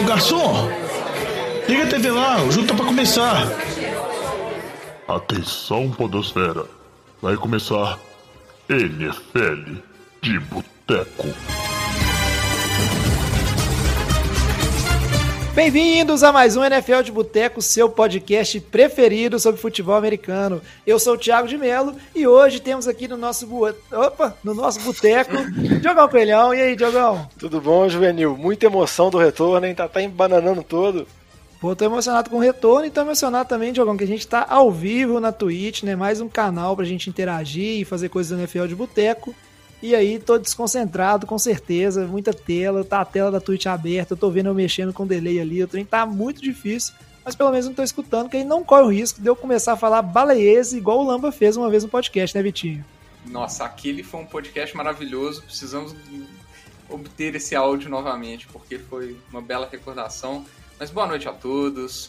Garçom, liga a TV lá, o jogo tá pra começar. Atenção, Podosfera. Vai começar NFL de Boteco. Bem-vindos a mais um NFL de Boteco, seu podcast preferido sobre futebol americano. Eu sou o Thiago de Melo e hoje temos aqui no nosso bu... Opa, no nosso boteco, Diogão Pelhão. E aí, Diogão? Tudo bom, Juvenil? Muita emoção do retorno, hein? Tá, tá embananando todo. Pô, tô emocionado com o retorno e tô emocionado também, Diogão, que a gente tá ao vivo na Twitch, né? Mais um canal pra gente interagir e fazer coisas do NFL de Boteco. E aí, tô desconcentrado, com certeza, muita tela, tá a tela da Twitch aberta, eu tô vendo eu mexendo com delay ali, o trem tá muito difícil, mas pelo menos não tô escutando, que aí não corre o risco de eu começar a falar baleiese igual o Lamba fez uma vez no podcast, né, Vitinho? Nossa, aquele foi um podcast maravilhoso, precisamos obter esse áudio novamente, porque foi uma bela recordação. Mas boa noite a todos,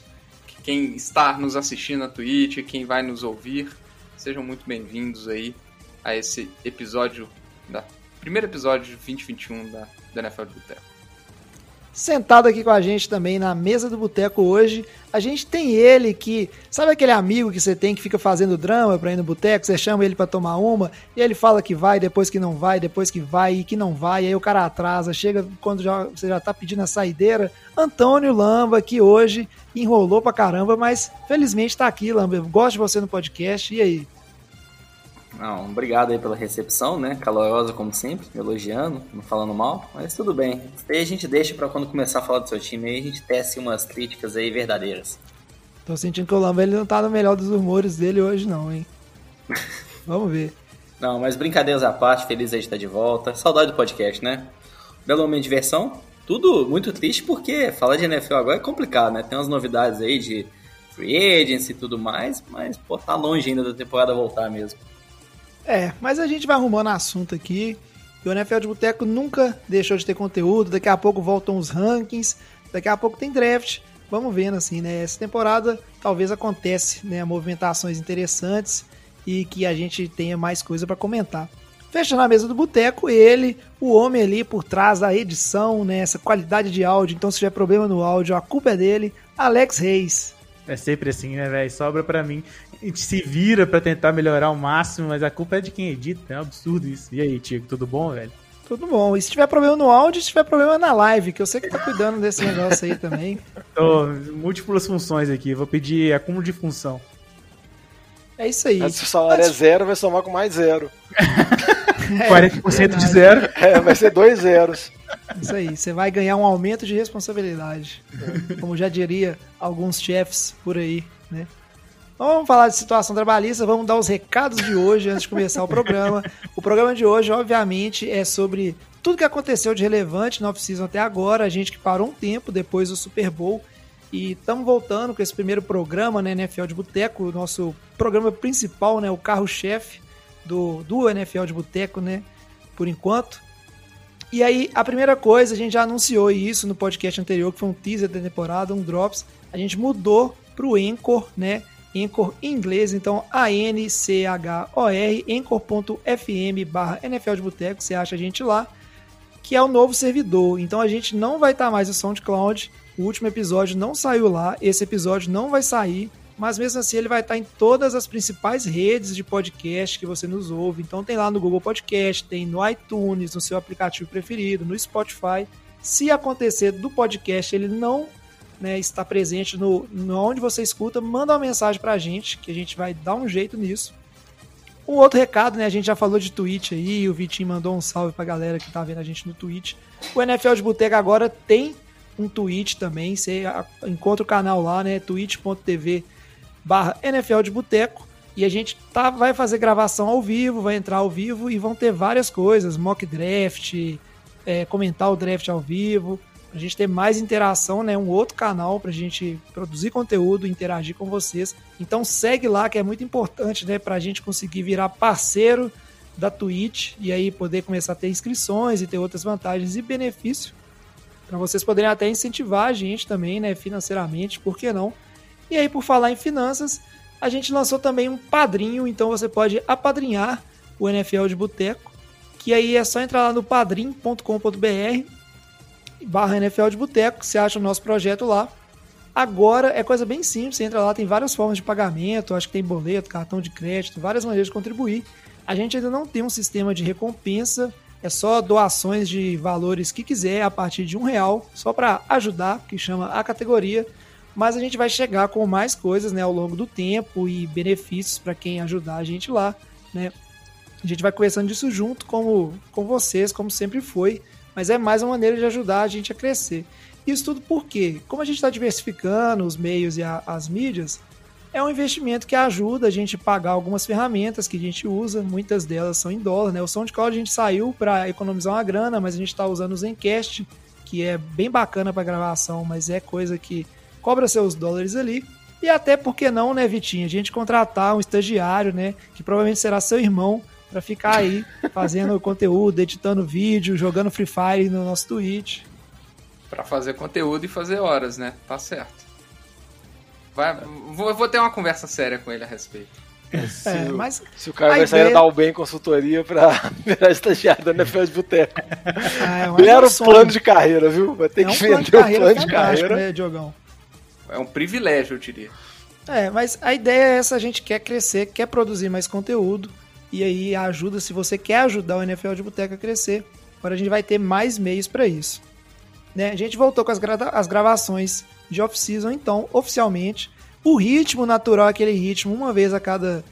quem está nos assistindo na Twitch, quem vai nos ouvir, sejam muito bem-vindos aí a esse episódio da primeiro episódio de 2021 da, da NFL de Boteco. Sentado aqui com a gente também na mesa do boteco hoje, a gente tem ele que, sabe aquele amigo que você tem que fica fazendo drama pra ir no boteco, você chama ele para tomar uma, e ele fala que vai, depois que não vai, depois que vai e que não vai, aí o cara atrasa, chega quando já, você já tá pedindo a saideira. Antônio Lamba, que hoje enrolou pra caramba, mas felizmente tá aqui, Lamba. Eu gosto de você no podcast, e aí? Não, obrigado aí pela recepção, né? Calorosa como sempre, me elogiando, não falando mal, mas tudo bem. Aí a gente deixa para quando começar a falar do seu time aí, a gente tece umas críticas aí verdadeiras. Tô sentindo que o Lamba ele não tá no melhor dos humores dele hoje não, hein? Vamos ver. Não, mas brincadeiras à parte, feliz aí de estar de volta. Saudade do podcast, né? Belo momento de diversão. Tudo muito triste porque falar de NFL agora é complicado, né? Tem umas novidades aí de free agency e tudo mais, mas pô, tá longe ainda da temporada voltar mesmo. É, mas a gente vai arrumando assunto aqui. E o NFL de Boteco nunca deixou de ter conteúdo. Daqui a pouco voltam os rankings. Daqui a pouco tem draft. Vamos vendo assim, né? Essa temporada talvez acontece, né? Movimentações interessantes e que a gente tenha mais coisa para comentar. Fecha na mesa do boteco, ele, o homem ali por trás da edição, né? Essa qualidade de áudio. Então, se tiver problema no áudio, a culpa é dele. Alex Reis. É sempre assim, né, velho? Sobra para mim a gente se vira para tentar melhorar ao máximo, mas a culpa é de quem edita. É um absurdo isso. E aí, Tiago, tudo bom, velho? Tudo bom. E se tiver problema no áudio, se tiver problema na live, que eu sei que tá cuidando desse negócio aí também. Tô, múltiplas funções aqui. Vou pedir acúmulo de função. É isso aí. Mas se o salário Mas... é zero, vai somar com mais zero. é, 40% de zero. É, vai ser dois zeros. Isso aí, você vai ganhar um aumento de responsabilidade. Como já diria alguns chefs por aí, né? Vamos falar de situação trabalhista, vamos dar os recados de hoje antes de começar o programa. O programa de hoje, obviamente, é sobre tudo que aconteceu de relevante na off-season até agora. A gente que parou um tempo depois do Super Bowl. E estamos voltando com esse primeiro programa, né, NFL de Boteco, o nosso programa principal, né, o carro-chefe do, do NFL de Boteco, né, por enquanto. E aí, a primeira coisa, a gente já anunciou isso no podcast anterior, que foi um teaser da temporada, um Drops. A gente mudou para o Anchor, né, Anchor em inglês, então A-N-C-H-O-R, anchor.fm barra NFL de Boteco, você acha a gente lá, que é o novo servidor. Então a gente não vai estar tá mais no SoundCloud, o último episódio não saiu lá, esse episódio não vai sair, mas mesmo assim ele vai estar tá em todas as principais redes de podcast que você nos ouve. Então tem lá no Google Podcast, tem no iTunes, no seu aplicativo preferido, no Spotify. Se acontecer do podcast ele não né, está presente no, no onde você escuta, manda uma mensagem pra gente, que a gente vai dar um jeito nisso. Um outro recado, né? A gente já falou de Twitch aí, o Vitinho mandou um salve pra galera que tá vendo a gente no Twitch. O NFL de Boteca agora tem um Twitch também, você encontra o canal lá, né? twitch.tv barra NFL de Boteco. E a gente tá, vai fazer gravação ao vivo, vai entrar ao vivo e vão ter várias coisas, mock draft, é, comentar o draft ao vivo a gente ter mais interação, né? Um outro canal para a gente produzir conteúdo, interagir com vocês. Então segue lá que é muito importante, né? Para a gente conseguir virar parceiro da Twitch e aí poder começar a ter inscrições e ter outras vantagens e benefícios para vocês poderem até incentivar a gente também, né? Financeiramente, por que não? E aí, por falar em finanças, a gente lançou também um padrinho, então você pode apadrinhar o NFL de Boteco, que aí é só entrar lá no padrim.com.br barra NFL de Boteco, você acha o nosso projeto lá. Agora é coisa bem simples, você entra lá, tem várias formas de pagamento, acho que tem boleto, cartão de crédito, várias maneiras de contribuir. A gente ainda não tem um sistema de recompensa, é só doações de valores que quiser a partir de um real, só para ajudar, que chama a categoria. Mas a gente vai chegar com mais coisas né, ao longo do tempo e benefícios para quem ajudar a gente lá. Né? A gente vai conversando disso junto como, com vocês, como sempre foi, mas é mais uma maneira de ajudar a gente a crescer. Isso tudo porque, como a gente está diversificando os meios e a, as mídias, é um investimento que ajuda a gente a pagar algumas ferramentas que a gente usa, muitas delas são em dólar, né? O SoundCloud a gente saiu para economizar uma grana, mas a gente está usando o Zencast, que é bem bacana para gravação, mas é coisa que cobra seus dólares ali. E até porque não, né, Vitinho? A gente contratar um estagiário, né, que provavelmente será seu irmão, para ficar aí fazendo conteúdo, editando vídeo, jogando Free Fire no nosso Twitch. Para fazer conteúdo e fazer horas, né? Tá certo. Vai, vou, vou ter uma conversa séria com ele a respeito. Se, É, o, mas se o cara a vai sair ideia- da Albem Consultoria pra virar estagiário da NFL de Boteco. é, um Belo sonho. plano de carreira, viu? Vai ter é um que plano vender de o carreira plano de carreira. né, Diogão? É um privilégio, eu diria. É, mas a ideia é essa, a gente quer crescer, quer produzir mais conteúdo, e aí ajuda, se você quer ajudar o NFL de Boteca a crescer, agora a gente vai ter mais meios para isso. Né? A gente voltou com as, gra- as gravações de off-season, então, oficialmente, o ritmo natural é aquele ritmo, uma vez a cada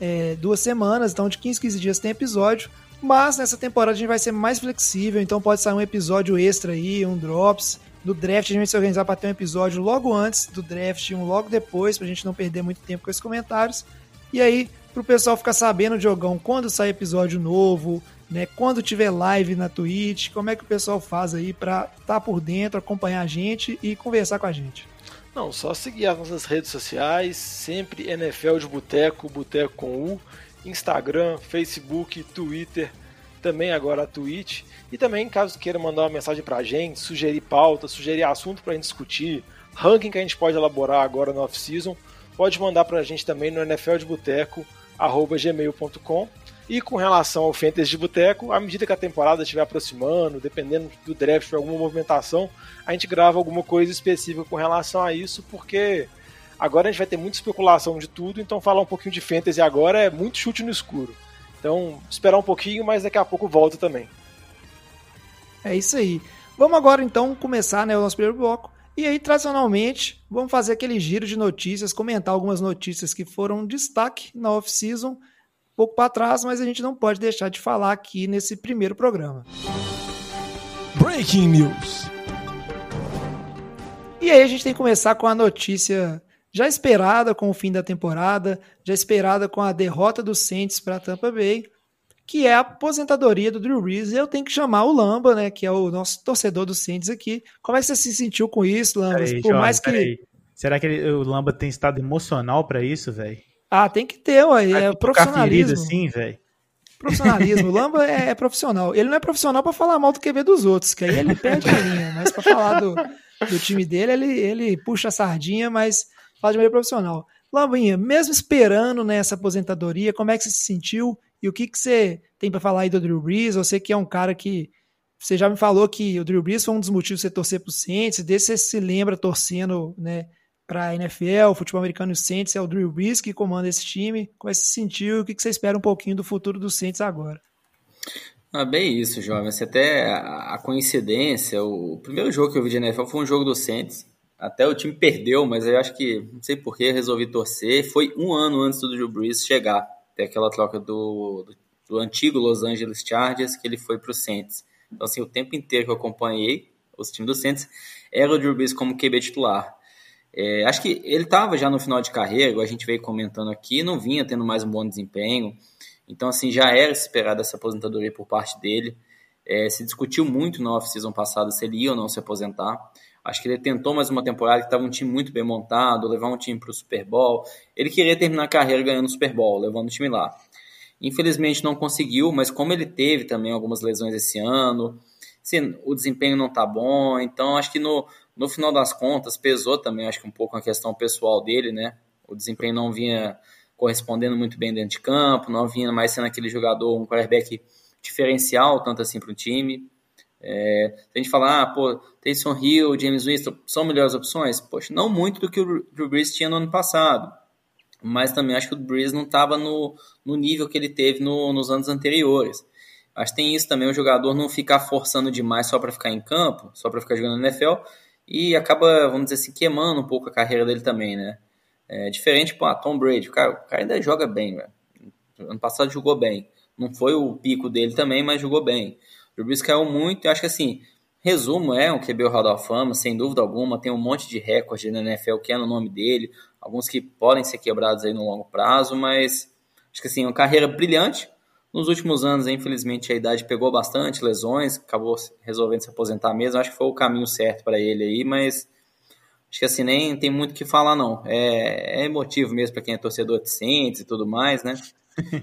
é, duas semanas, então de 15, 15 dias tem episódio, mas nessa temporada a gente vai ser mais flexível, então pode sair um episódio extra aí, um drops. No draft a gente vai se organizar para ter um episódio logo antes do draft e um logo depois, pra gente não perder muito tempo com esses comentários. E aí, pro pessoal ficar sabendo, Diogão, quando sai episódio novo, né? Quando tiver live na Twitch, como é que o pessoal faz aí pra estar tá por dentro, acompanhar a gente e conversar com a gente. Não, só seguir as nossas redes sociais, sempre NFL de Boteco, Boteco com U, Instagram, Facebook, Twitter, também agora a Twitch. E também, caso queira mandar uma mensagem pra gente, sugerir pauta, sugerir assunto pra gente discutir, ranking que a gente pode elaborar agora no off-season, pode mandar pra gente também no nfldeboteco.gmail.com e com relação ao Fantasy de Boteco, à medida que a temporada estiver aproximando, dependendo do draft, alguma movimentação, a gente grava alguma coisa específica com relação a isso, porque agora a gente vai ter muita especulação de tudo, então falar um pouquinho de Fantasy agora é muito chute no escuro. Então, esperar um pouquinho, mas daqui a pouco volta também. É isso aí. Vamos agora então começar né, o nosso primeiro bloco. E aí, tradicionalmente, vamos fazer aquele giro de notícias, comentar algumas notícias que foram destaque na off-season, um pouco para trás, mas a gente não pode deixar de falar aqui nesse primeiro programa. Breaking News. E aí a gente tem que começar com a notícia já esperada com o fim da temporada, já esperada com a derrota do Saints para Tampa Bay, que é a aposentadoria do Drew Brees. Eu tenho que chamar o Lamba, né, que é o nosso torcedor do Saints aqui. Como é que você se sentiu com isso, Lamba? Peraí, Por Jorge, mais que peraí. Será que ele- o Lamba tem estado emocional pra isso, velho? Ah, tem que ter, ué. É profissionalismo. assim, velho. Profissionalismo. O Lamba é, é profissional. Ele não é profissional pra falar mal do QB dos outros, que aí ele perde a linha. Mas pra falar do, do time dele, ele, ele puxa a sardinha, mas fala de maneira profissional. Lambinha, mesmo esperando nessa aposentadoria, como é que você se sentiu? E o que, que você tem pra falar aí do Drew Brees? Você que é um cara que. Você já me falou que o Drew Brees foi um dos motivos de você torcer pro Saints, desse você se lembra torcendo, né? Pra NFL, futebol americano e o Saints, é o Drew Brees que comanda esse time. Como é que você se sentiu? O que, que você espera um pouquinho do futuro do Saints agora? Ah, bem isso, jovem. Assim, até a a coincidência, o primeiro jogo que eu vi de NFL foi um jogo do Saints. Até o time perdeu, mas eu acho que, não sei porquê, resolvi torcer. Foi um ano antes do Drew Brees chegar. Até aquela troca do, do, do antigo Los Angeles Chargers, que ele foi pro Saints. Então, assim, o tempo inteiro que eu acompanhei os times do Saints, era o Drew Brees como QB titular. É, acho que ele estava já no final de carreira, a gente veio comentando aqui, não vinha tendo mais um bom desempenho. Então, assim, já era esperada essa aposentadoria por parte dele. É, se discutiu muito na off-season passada se ele ia ou não se aposentar. Acho que ele tentou mais uma temporada que estava um time muito bem montado, levar um time para o Super Bowl. Ele queria terminar a carreira ganhando o Super Bowl, levando o time lá. Infelizmente não conseguiu, mas como ele teve também algumas lesões esse ano, assim, o desempenho não tá bom, então acho que no, no final das contas pesou também, acho que um pouco a questão pessoal dele, né? O desempenho não vinha correspondendo muito bem dentro de campo, não vinha mais sendo aquele jogador, um quarterback diferencial, tanto assim para o time. É, a gente falar, ah, pô, Taysom Hill, James Winston são melhores opções? Poxa, não muito do que o Drew Brees tinha no ano passado. Mas também acho que o Brees não estava no, no nível que ele teve no, nos anos anteriores. Acho que tem isso também, o jogador não ficar forçando demais só para ficar em campo, só para ficar jogando no NFL, e acaba, vamos dizer assim, queimando um pouco a carreira dele também, né? É diferente, pô, Tom Brady, cara, o cara ainda joga bem, velho. Ano passado jogou bem. Não foi o pico dele também, mas jogou bem. O Brees caiu muito, eu acho que assim, resumo, é um QB Hall da Fama, sem dúvida alguma, tem um monte de recorde na NFL que é no nome dele, alguns que podem ser quebrados aí no longo prazo, mas acho que assim, uma carreira brilhante, nos últimos anos, infelizmente, a idade pegou bastante, lesões, acabou resolvendo se aposentar mesmo. Acho que foi o caminho certo para ele aí, mas acho que assim, nem tem muito o que falar, não. É, é emotivo mesmo para quem é torcedor de Saints e tudo mais, né?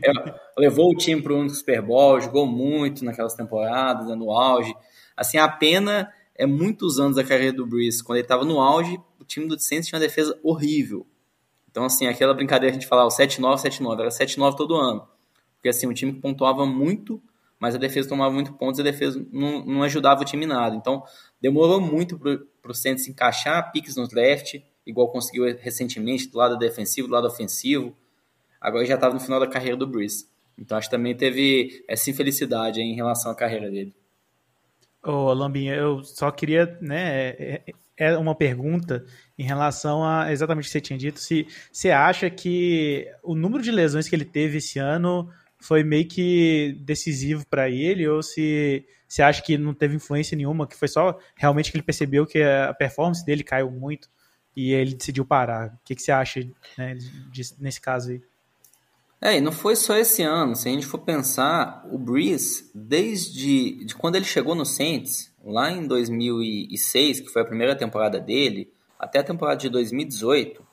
É, levou o time para o Super Bowl, jogou muito naquelas temporadas, no auge. Assim, a pena é muitos anos da carreira do Breeze. Quando ele estava no auge, o time do Saints tinha uma defesa horrível. Então, assim, aquela brincadeira que a gente falava, o 7-9, 7-9, era 7-9 todo ano. Porque assim, o time pontuava muito, mas a defesa tomava muito pontos e a defesa não, não ajudava o time nada. Então, demorou muito para o Santos encaixar piques nos left, igual conseguiu recentemente, do lado defensivo, do lado ofensivo. Agora já estava no final da carreira do Bruce. Então, acho que também teve essa infelicidade em relação à carreira dele. Ô, Lambinha, eu só queria, né, é, é uma pergunta em relação a exatamente o que você tinha dito, se você acha que o número de lesões que ele teve esse ano foi meio que decisivo para ele, ou se você acha que não teve influência nenhuma, que foi só realmente que ele percebeu que a performance dele caiu muito e ele decidiu parar. O que, que você acha né, nesse caso aí? É, e não foi só esse ano. Se a gente for pensar, o Breeze, desde de quando ele chegou no Saints, lá em 2006, que foi a primeira temporada dele, até a temporada de 2018,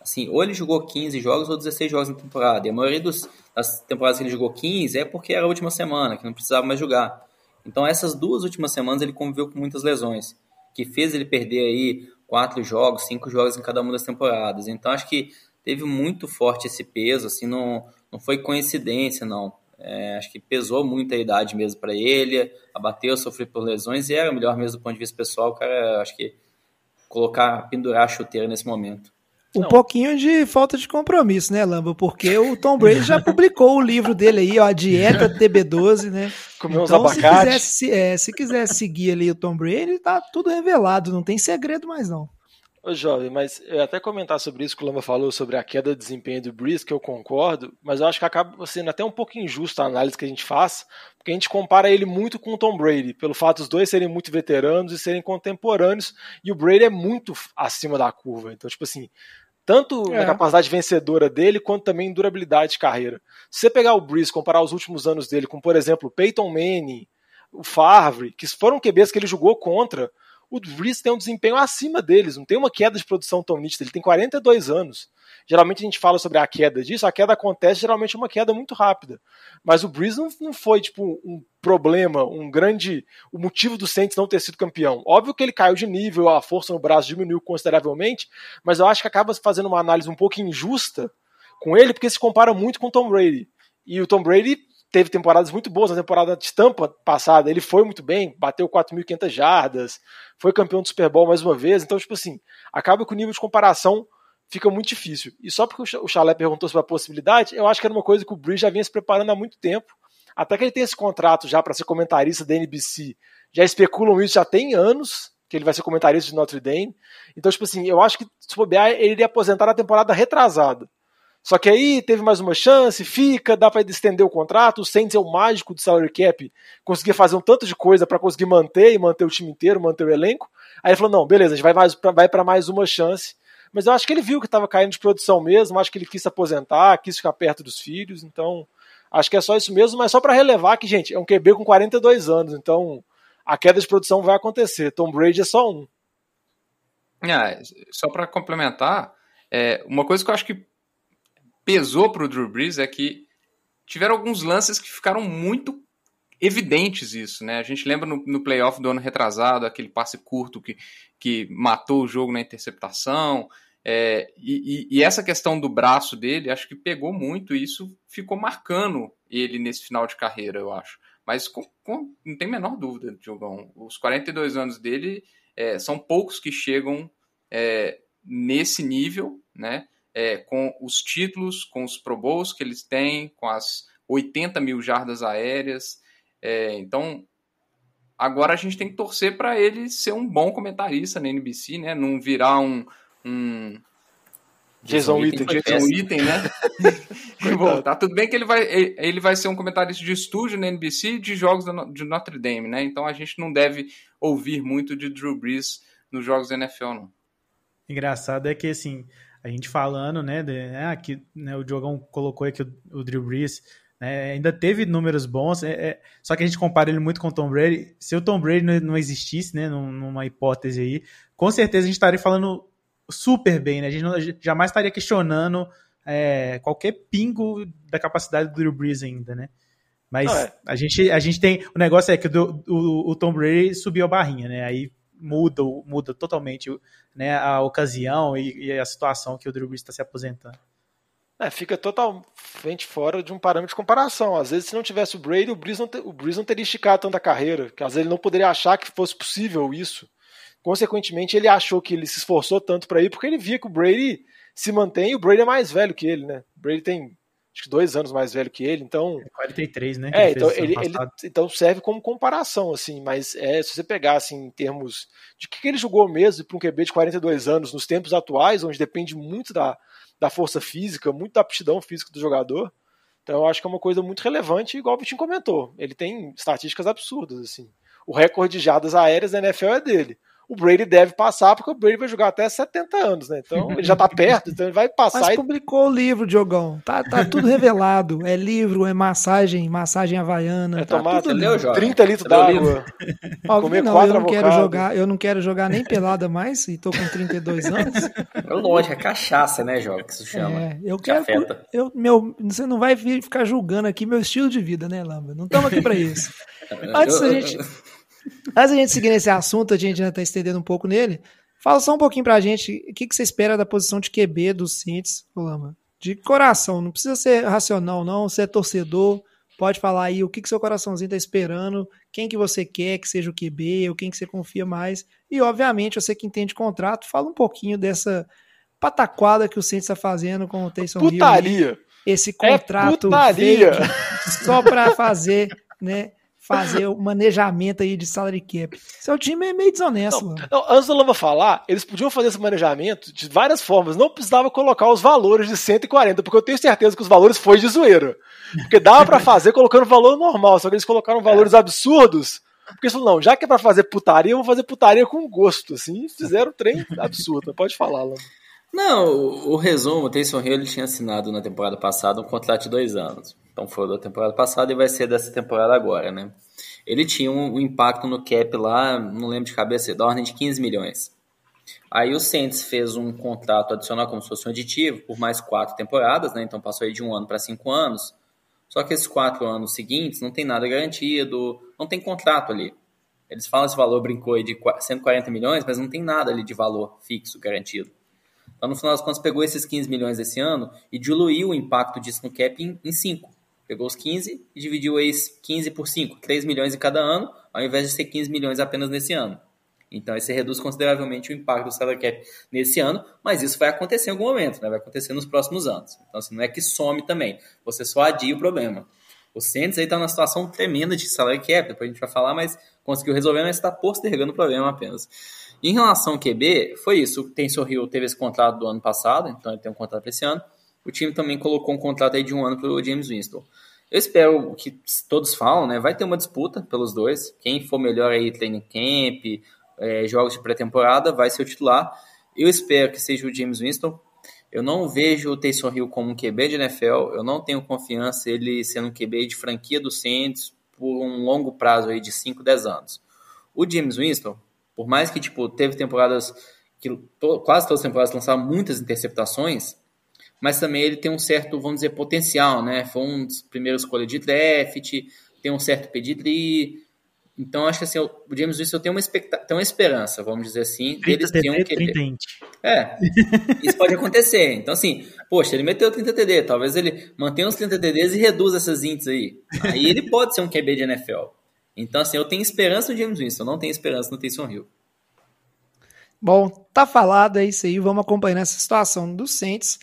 assim, ou ele jogou 15 jogos ou 16 jogos na temporada. E a maioria dos, das temporadas que ele jogou 15 é porque era a última semana, que não precisava mais jogar. Então essas duas últimas semanas ele conviveu com muitas lesões, que fez ele perder aí quatro jogos, cinco jogos em cada uma das temporadas. Então acho que teve muito forte esse peso, assim, não, não foi coincidência, não. É, acho que pesou muito a idade mesmo para ele, abateu, sofreu por lesões e era melhor mesmo do ponto de vista pessoal, o cara, acho que colocar, pendurar a chuteira nesse momento. Um Não. pouquinho de falta de compromisso, né, Lamba? Porque o Tom Brady já publicou o livro dele aí, ó, a Dieta TB12, né? Comeu então, uns. Se quiser, é, se quiser seguir ali o Tom Brady, tá tudo revelado, não tem segredo mais não. Ô, jovem, mas eu ia até comentar sobre isso que o Lamba falou, sobre a queda de desempenho do Breeze, que eu concordo, mas eu acho que acaba sendo até um pouco injusto a análise que a gente faz, porque a gente compara ele muito com o Tom Brady, pelo fato dos dois serem muito veteranos e serem contemporâneos, e o Brady é muito acima da curva. Então, tipo assim, tanto é. na capacidade vencedora dele, quanto também em durabilidade de carreira. Se você pegar o Breeze, comparar os últimos anos dele com, por exemplo, o Peyton Manning, o Favre, que foram QBs que ele jogou contra, o Brees tem um desempenho acima deles, não tem uma queda de produção tão nítida, ele tem 42 anos. Geralmente a gente fala sobre a queda disso, a queda acontece geralmente uma queda muito rápida. Mas o Brees não, não foi tipo um problema, um grande. o motivo do Saints não ter sido campeão. Óbvio que ele caiu de nível, a força no braço diminuiu consideravelmente, mas eu acho que acaba fazendo uma análise um pouco injusta com ele, porque se compara muito com o Tom Brady. E o Tom Brady teve temporadas muito boas. Na temporada de Tampa passada, ele foi muito bem, bateu 4.500 jardas, foi campeão do Super Bowl mais uma vez. Então, tipo assim, acaba que o nível de comparação fica muito difícil. E só porque o Chalé perguntou sobre a possibilidade, eu acho que era uma coisa que o Bridge já vinha se preparando há muito tempo. Até que ele tem esse contrato já para ser comentarista da NBC. Já especulam isso já tem anos, que ele vai ser comentarista de Notre Dame. Então, tipo assim, eu acho que se bobear, ele iria aposentar na temporada retrasada. Só que aí teve mais uma chance, fica, dá para estender o contrato. O Saints é o mágico do salary cap, conseguia fazer um tanto de coisa para conseguir manter e manter o time inteiro, manter o elenco. Aí ele falou: não, beleza, a gente vai, mais, vai para mais uma chance. Mas eu acho que ele viu que estava caindo de produção mesmo, acho que ele quis se aposentar, quis ficar perto dos filhos, então acho que é só isso mesmo, mas só para relevar que, gente, é um QB com 42 anos, então a queda de produção vai acontecer. Tom Brady é só um. É, só para complementar, é, uma coisa que eu acho que pesou para o Drew Brees é que tiveram alguns lances que ficaram muito evidentes isso, né? A gente lembra no, no playoff do ano retrasado, aquele passe curto que, que matou o jogo na interceptação, é, e, e, essa questão do braço dele, acho que pegou muito e isso ficou marcando ele nesse final de carreira, eu acho. Mas com, com, não tem a menor dúvida, Diogão. Os 42 anos dele é, são poucos que chegam é, nesse nível, né? É, com os títulos, com os Pro Bowls que eles têm, com as 80 mil jardas aéreas. É, então, agora a gente tem que torcer para ele ser um bom comentarista na NBC, né? Não virar um, um Jason Witten. Jason Witten, né? Bom, tá tudo bem que ele vai, ele vai ser um comentarista de estúdio na NBC de jogos de Notre Dame, né? Então a gente não deve ouvir muito de Drew Brees nos jogos da NFL, não. Engraçado é que, assim, a gente falando, né, de, ah, que né, o Diogão colocou aqui o, o Drew Brees, né, ainda teve números bons, é, é, só que a gente compara ele muito com o Tom Brady. Se o Tom Brady não, não existisse, né, numa hipótese aí, com certeza a gente estaria falando super bem, né? A gente não, jamais estaria questionando é, qualquer pingo da capacidade do Drew Brees ainda, né? Mas é. a, gente, a gente tem. O negócio é que o, o, o, Tom Brady subiu a barrinha, né? Aí muda, muda totalmente né, a ocasião e, e a situação que o Drew Brees está se aposentando. É, fica totalmente fora de um parâmetro de comparação. Às vezes, se não tivesse o Brady, o Brees não, o Brees não teria esticado tanta carreira. Que às vezes ele não poderia achar que fosse possível isso. Consequentemente, ele achou que ele se esforçou tanto para ir porque ele via que o Brady se mantém e o Brady é mais velho que ele, né? O Brady tem acho que dois anos mais velho que ele, então. É 43, né? É, então, ele, ele, então serve como comparação, assim, mas é, se você pegar, assim, em termos de que ele jogou mesmo para um QB de 42 anos nos tempos atuais, onde depende muito da, da força física, muito da aptidão física do jogador. Então eu acho que é uma coisa muito relevante, igual o Vitinho comentou. Ele tem estatísticas absurdas, assim. O recorde de jadas aéreas da NFL é dele o Brady deve passar, porque o Brady vai jogar até 70 anos, né? Então ele já tá perto, então ele vai passar. Mas e... publicou o livro, Diogão. Tá, tá tudo revelado. É livro, é massagem, massagem havaiana. É tá tomar tudo leu, 30 litros d'água. Comer não, eu não quero jogar, eu não quero jogar nem pelada mais e tô com 32 anos. É lógico, é cachaça, né, João, que isso chama. É, eu quero. Eu, meu, você não vai ficar julgando aqui meu estilo de vida, né, Lamba? Não estamos aqui para isso. Antes da gente. Antes a gente seguir nesse assunto, a gente já está estendendo um pouco nele. Fala só um pouquinho pra gente o que, que você espera da posição de QB dos Saints, Lama. De coração, não precisa ser racional, não. Você é torcedor, pode falar aí o que, que seu coraçãozinho tá esperando, quem que você quer que seja o QB, ou quem que você confia mais. E, obviamente, você que entende contrato, fala um pouquinho dessa pataquada que o Saints está fazendo com o Taysom Hill. Putaria! Esse contrato é fake, só para fazer né, fazer o manejamento aí de salary cap. Seu time é meio desonesto. Não, não, antes do Lama falar, eles podiam fazer esse manejamento de várias formas. Não precisava colocar os valores de 140, porque eu tenho certeza que os valores foi de zoeira. Porque dava para fazer colocando valor normal, só que eles colocaram valores absurdos. Porque eles falaram, não, já que é pra fazer putaria, eu vou fazer putaria com gosto, assim, fizeram um trem absurdo. Pode falar, Lama. Não, o, o resumo, o Taysom Hill ele tinha assinado na temporada passada um contrato de dois anos. Então foi da temporada passada e vai ser dessa temporada agora, né? Ele tinha um, um impacto no cap lá, não lembro de cabeça, da ordem de 15 milhões. Aí o Saints fez um contrato adicional como se fosse um aditivo por mais quatro temporadas, né? Então passou aí de um ano para cinco anos. Só que esses quatro anos seguintes não tem nada garantido, não tem contrato ali. Eles falam esse valor brincou aí de 140 milhões, mas não tem nada ali de valor fixo garantido. Então, no final das contas, pegou esses 15 milhões esse ano e diluiu o impacto disso no cap em 5. Pegou os 15 e dividiu esses 15 por 5, 3 milhões em cada ano, ao invés de ser 15 milhões apenas nesse ano. Então, esse reduz consideravelmente o impacto do salary cap nesse ano, mas isso vai acontecer em algum momento, né? vai acontecer nos próximos anos. Então, assim, não é que some também, você só adia o problema. O Saints aí está numa situação tremenda de salary cap, depois a gente vai falar, mas conseguiu resolver, mas está postergando o problema apenas. Em relação ao QB, foi isso. O Tensor Hill teve esse contrato do ano passado, então ele tem um contrato para esse ano. O time também colocou um contrato aí de um ano para o James Winston. Eu espero que todos falam, né? Vai ter uma disputa pelos dois. Quem for melhor aí, training camp, é, jogos de pré-temporada, vai ser o titular. Eu espero que seja o James Winston. Eu não vejo o Taysom Hill como um QB de NFL. Eu não tenho confiança ele sendo um QB de franquia do Saints por um longo prazo aí de 5, 10 anos. O James Winston, por mais que, tipo, teve temporadas que to, quase todas as temporadas lançaram muitas interceptações, mas também ele tem um certo, vamos dizer, potencial, né? Foi um dos primeiros escolhas de draft, tem um certo pedigree. Então, acho que assim, o James Winston tem uma, expecta tem uma esperança, vamos dizer assim, 30 deles ter um QB. É, isso pode acontecer. Então, assim, poxa, ele meteu 30 TD, talvez ele mantenha os 30 TDs e reduza essas ints aí. Aí ele pode ser um QB de NFL. Então, assim, eu tenho esperança no James Winston, não tenho esperança no Taysom Hill. Bom, tá falado, é isso aí. Vamos acompanhar essa situação dos Saints.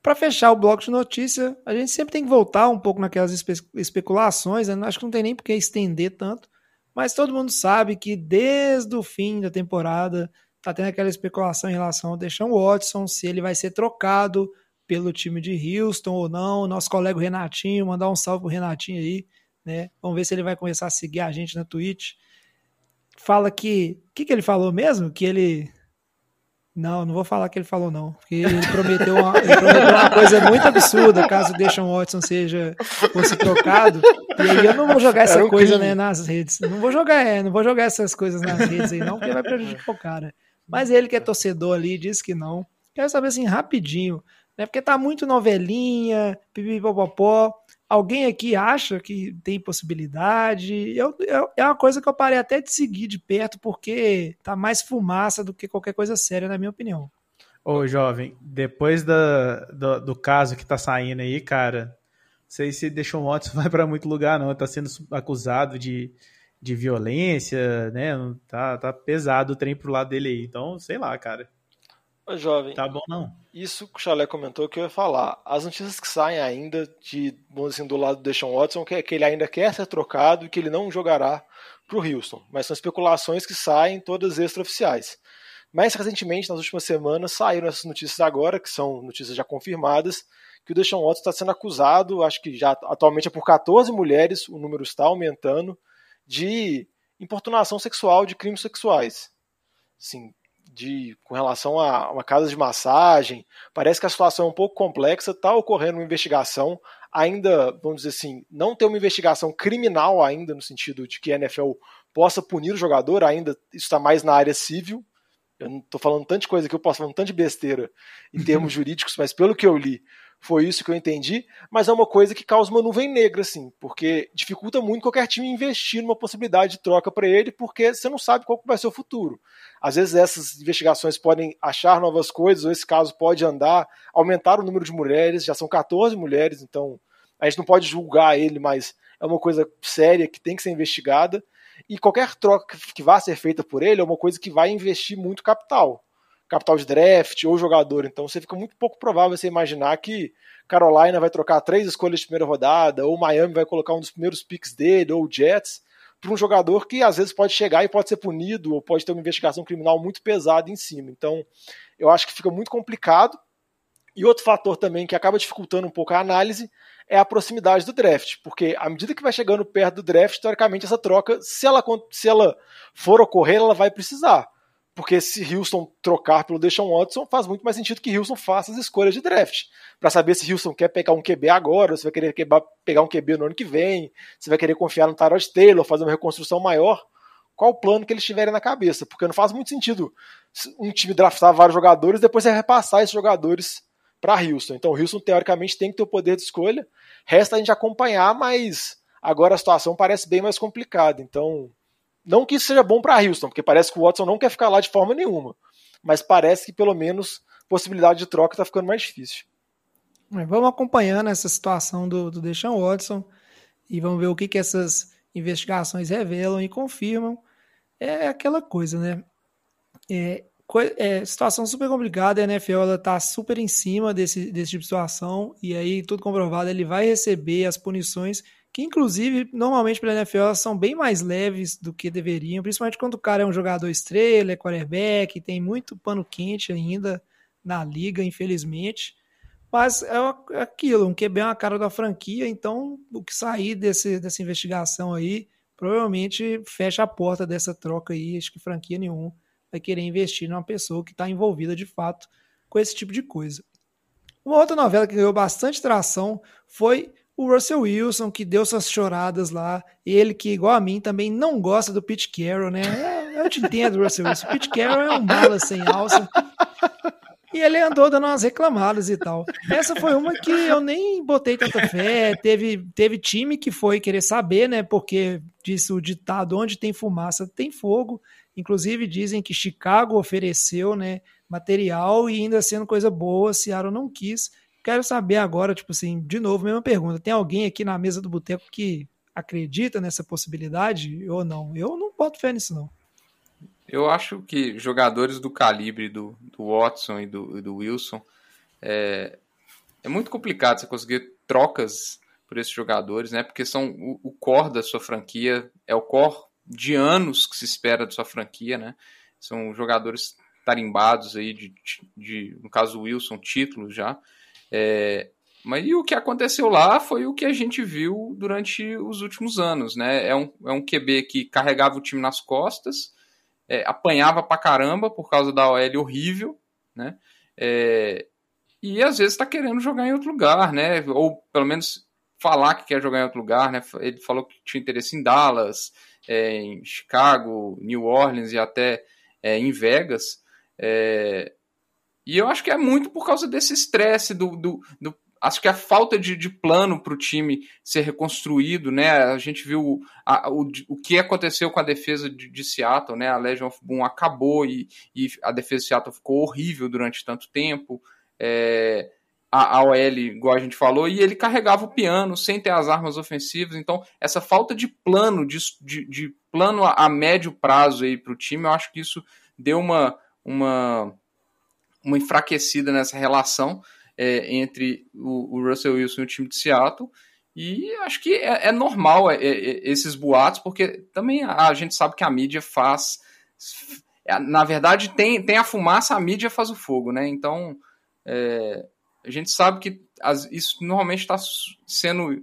Para fechar o bloco de notícia, a gente sempre tem que voltar um pouco naquelas espe especulações. Né? Acho que não tem nem por que estender tanto. Mas todo mundo sabe que desde o fim da temporada tá tendo aquela especulação em relação ao Deshaun Watson, se ele vai ser trocado pelo time de Houston ou não. Nosso colega Renatinho, mandar um salve pro Renatinho aí, né? Vamos ver se ele vai começar a seguir a gente na Twitch. Fala que. O que, que ele falou mesmo? Que ele. Não, não vou falar que ele falou, não. Porque ele prometeu uma, ele prometeu uma coisa muito absurda caso o Deshaun Watson seja, fosse trocado. E aí eu não vou jogar essa coisa né, nas redes. Não vou jogar, é, não vou jogar essas coisas nas redes aí, não, porque vai prejudicar o cara. Mas ele que é torcedor ali disse que não. Quero saber assim, rapidinho, né? Porque tá muito novelinha, pipipopopó. Alguém aqui acha que tem possibilidade? Eu, eu, é uma coisa que eu parei até de seguir de perto, porque tá mais fumaça do que qualquer coisa séria, na minha opinião. Ô, jovem, depois da, do, do caso que tá saindo aí, cara, sei se deixou um Watson vai para muito lugar, não. Tá sendo acusado de, de violência, né? Tá, tá pesado o trem pro lado dele aí. Então, sei lá, cara. Ô, jovem. Tá bom, não. Isso que o Chalé comentou que eu ia falar. As notícias que saem ainda de, assim, do lado do Deshaun Watson que é que ele ainda quer ser trocado e que ele não jogará pro Houston. Mas são especulações que saem todas extraoficiais. Mais recentemente, nas últimas semanas, saíram essas notícias agora, que são notícias já confirmadas, que o Deshaun Watson está sendo acusado, acho que já atualmente é por 14 mulheres, o número está aumentando, de importunação sexual, de crimes sexuais. Assim, de, com relação a uma casa de massagem, parece que a situação é um pouco complexa, está ocorrendo uma investigação, ainda, vamos dizer assim, não tem uma investigação criminal ainda, no sentido de que a NFL possa punir o jogador, ainda isso está mais na área civil. Eu não estou falando tanta coisa que eu posso falando tanto de besteira em termos jurídicos, mas pelo que eu li, foi isso que eu entendi, mas é uma coisa que causa uma nuvem negra, assim, porque dificulta muito qualquer time investir numa possibilidade de troca para ele, porque você não sabe qual vai ser o futuro. Às vezes essas investigações podem achar novas coisas, ou esse caso pode andar, aumentar o número de mulheres, já são 14 mulheres, então a gente não pode julgar ele, mas é uma coisa séria que tem que ser investigada. E qualquer troca que vá ser feita por ele é uma coisa que vai investir muito capital capital de draft ou jogador. Então você fica muito pouco provável você imaginar que Carolina vai trocar três escolhas de primeira rodada, ou Miami vai colocar um dos primeiros picks dele, ou Jets, para um jogador que às vezes pode chegar e pode ser punido, ou pode ter uma investigação criminal muito pesada em cima. Então eu acho que fica muito complicado. E outro fator também que acaba dificultando um pouco a análise é a proximidade do draft, porque à medida que vai chegando perto do draft, teoricamente essa troca, se ela, se ela for ocorrer, ela vai precisar. Porque se Houston trocar pelo Deshaun Watson, faz muito mais sentido que Houston faça as escolhas de draft. Para saber se Houston quer pegar um QB agora, se vai querer pegar um QB no ano que vem, se vai querer confiar no Tyrod Taylor, fazer uma reconstrução maior. Qual o plano que eles tiverem na cabeça? Porque não faz muito sentido um time draftar vários jogadores e depois repassar esses jogadores para Houston. Então, Houston, teoricamente, tem que ter o poder de escolha. Resta a gente acompanhar, mas agora a situação parece bem mais complicada. Então, não que isso seja bom para Houston, porque parece que o Watson não quer ficar lá de forma nenhuma. Mas parece que pelo menos possibilidade de troca está ficando mais difícil. Vamos acompanhando essa situação do, do Deshaun Watson e vamos ver o que, que essas investigações revelam e confirmam. É aquela coisa, né? É, é, situação super complicada, a NFL ela tá super em cima desse, desse tipo de situação, e aí, tudo comprovado, ele vai receber as punições que inclusive normalmente pela NFL elas são bem mais leves do que deveriam, principalmente quando o cara é um jogador estrela, é quarterback, tem muito pano quente ainda na liga, infelizmente. Mas é, é aquilo, um QB é uma cara da franquia, então o que sair desse, dessa investigação aí provavelmente fecha a porta dessa troca aí. Acho que franquia nenhuma vai querer investir numa pessoa que está envolvida de fato com esse tipo de coisa. Uma outra novela que ganhou bastante tração foi o Russell Wilson, que deu suas choradas lá, ele que, igual a mim, também não gosta do Pete Carroll, né? É, eu te entendo, Russell Wilson. Pete Carroll é um mala sem alça. E ele andou dando umas reclamadas e tal. Essa foi uma que eu nem botei tanta fé. Teve, teve time que foi querer saber, né? Porque disse o ditado: onde tem fumaça, tem fogo. Inclusive dizem que Chicago ofereceu, né, material e ainda sendo coisa boa, Seattle não quis. Quero saber agora, tipo assim, de novo, mesma pergunta. Tem alguém aqui na mesa do boteco que acredita nessa possibilidade ou não? Eu não boto fé nisso, não. Eu acho que jogadores do calibre do, do Watson e do, do Wilson é, é muito complicado você conseguir trocas por esses jogadores, né? Porque são o, o core da sua franquia, é o core de anos que se espera da sua franquia, né? São jogadores tarimbados aí de, de no caso Wilson, títulos já. É, mas e o que aconteceu lá foi o que a gente viu durante os últimos anos, né? É um, é um QB que carregava o time nas costas, é, apanhava pra caramba por causa da OL horrível, né? É, e às vezes está querendo jogar em outro lugar, né? Ou pelo menos falar que quer jogar em outro lugar, né? Ele falou que tinha interesse em Dallas, é, em Chicago, New Orleans e até é, em Vegas. É, e eu acho que é muito por causa desse estresse do, do, do acho que a falta de, de plano para o time ser reconstruído, né? A gente viu a, o, o que aconteceu com a defesa de, de, Seattle, né? A Legion of Boom acabou e, e a defesa de Seattle ficou horrível durante tanto tempo é, a, a OL, igual a gente falou, e ele carregava o piano sem ter as armas ofensivas. Então, essa falta de plano, de, de, de plano a, a, médio prazo aí para o time, eu acho que isso deu uma, uma, uma enfraquecida nessa relação é, entre o, o, Russell Wilson e o time de Seattle. E acho que é, é normal é, é, esses boatos, porque também a, a gente sabe que a mídia faz. Na verdade, tem, tem a fumaça, a mídia faz o fogo, né? Então, é, a gente sabe que as, isso normalmente está sendo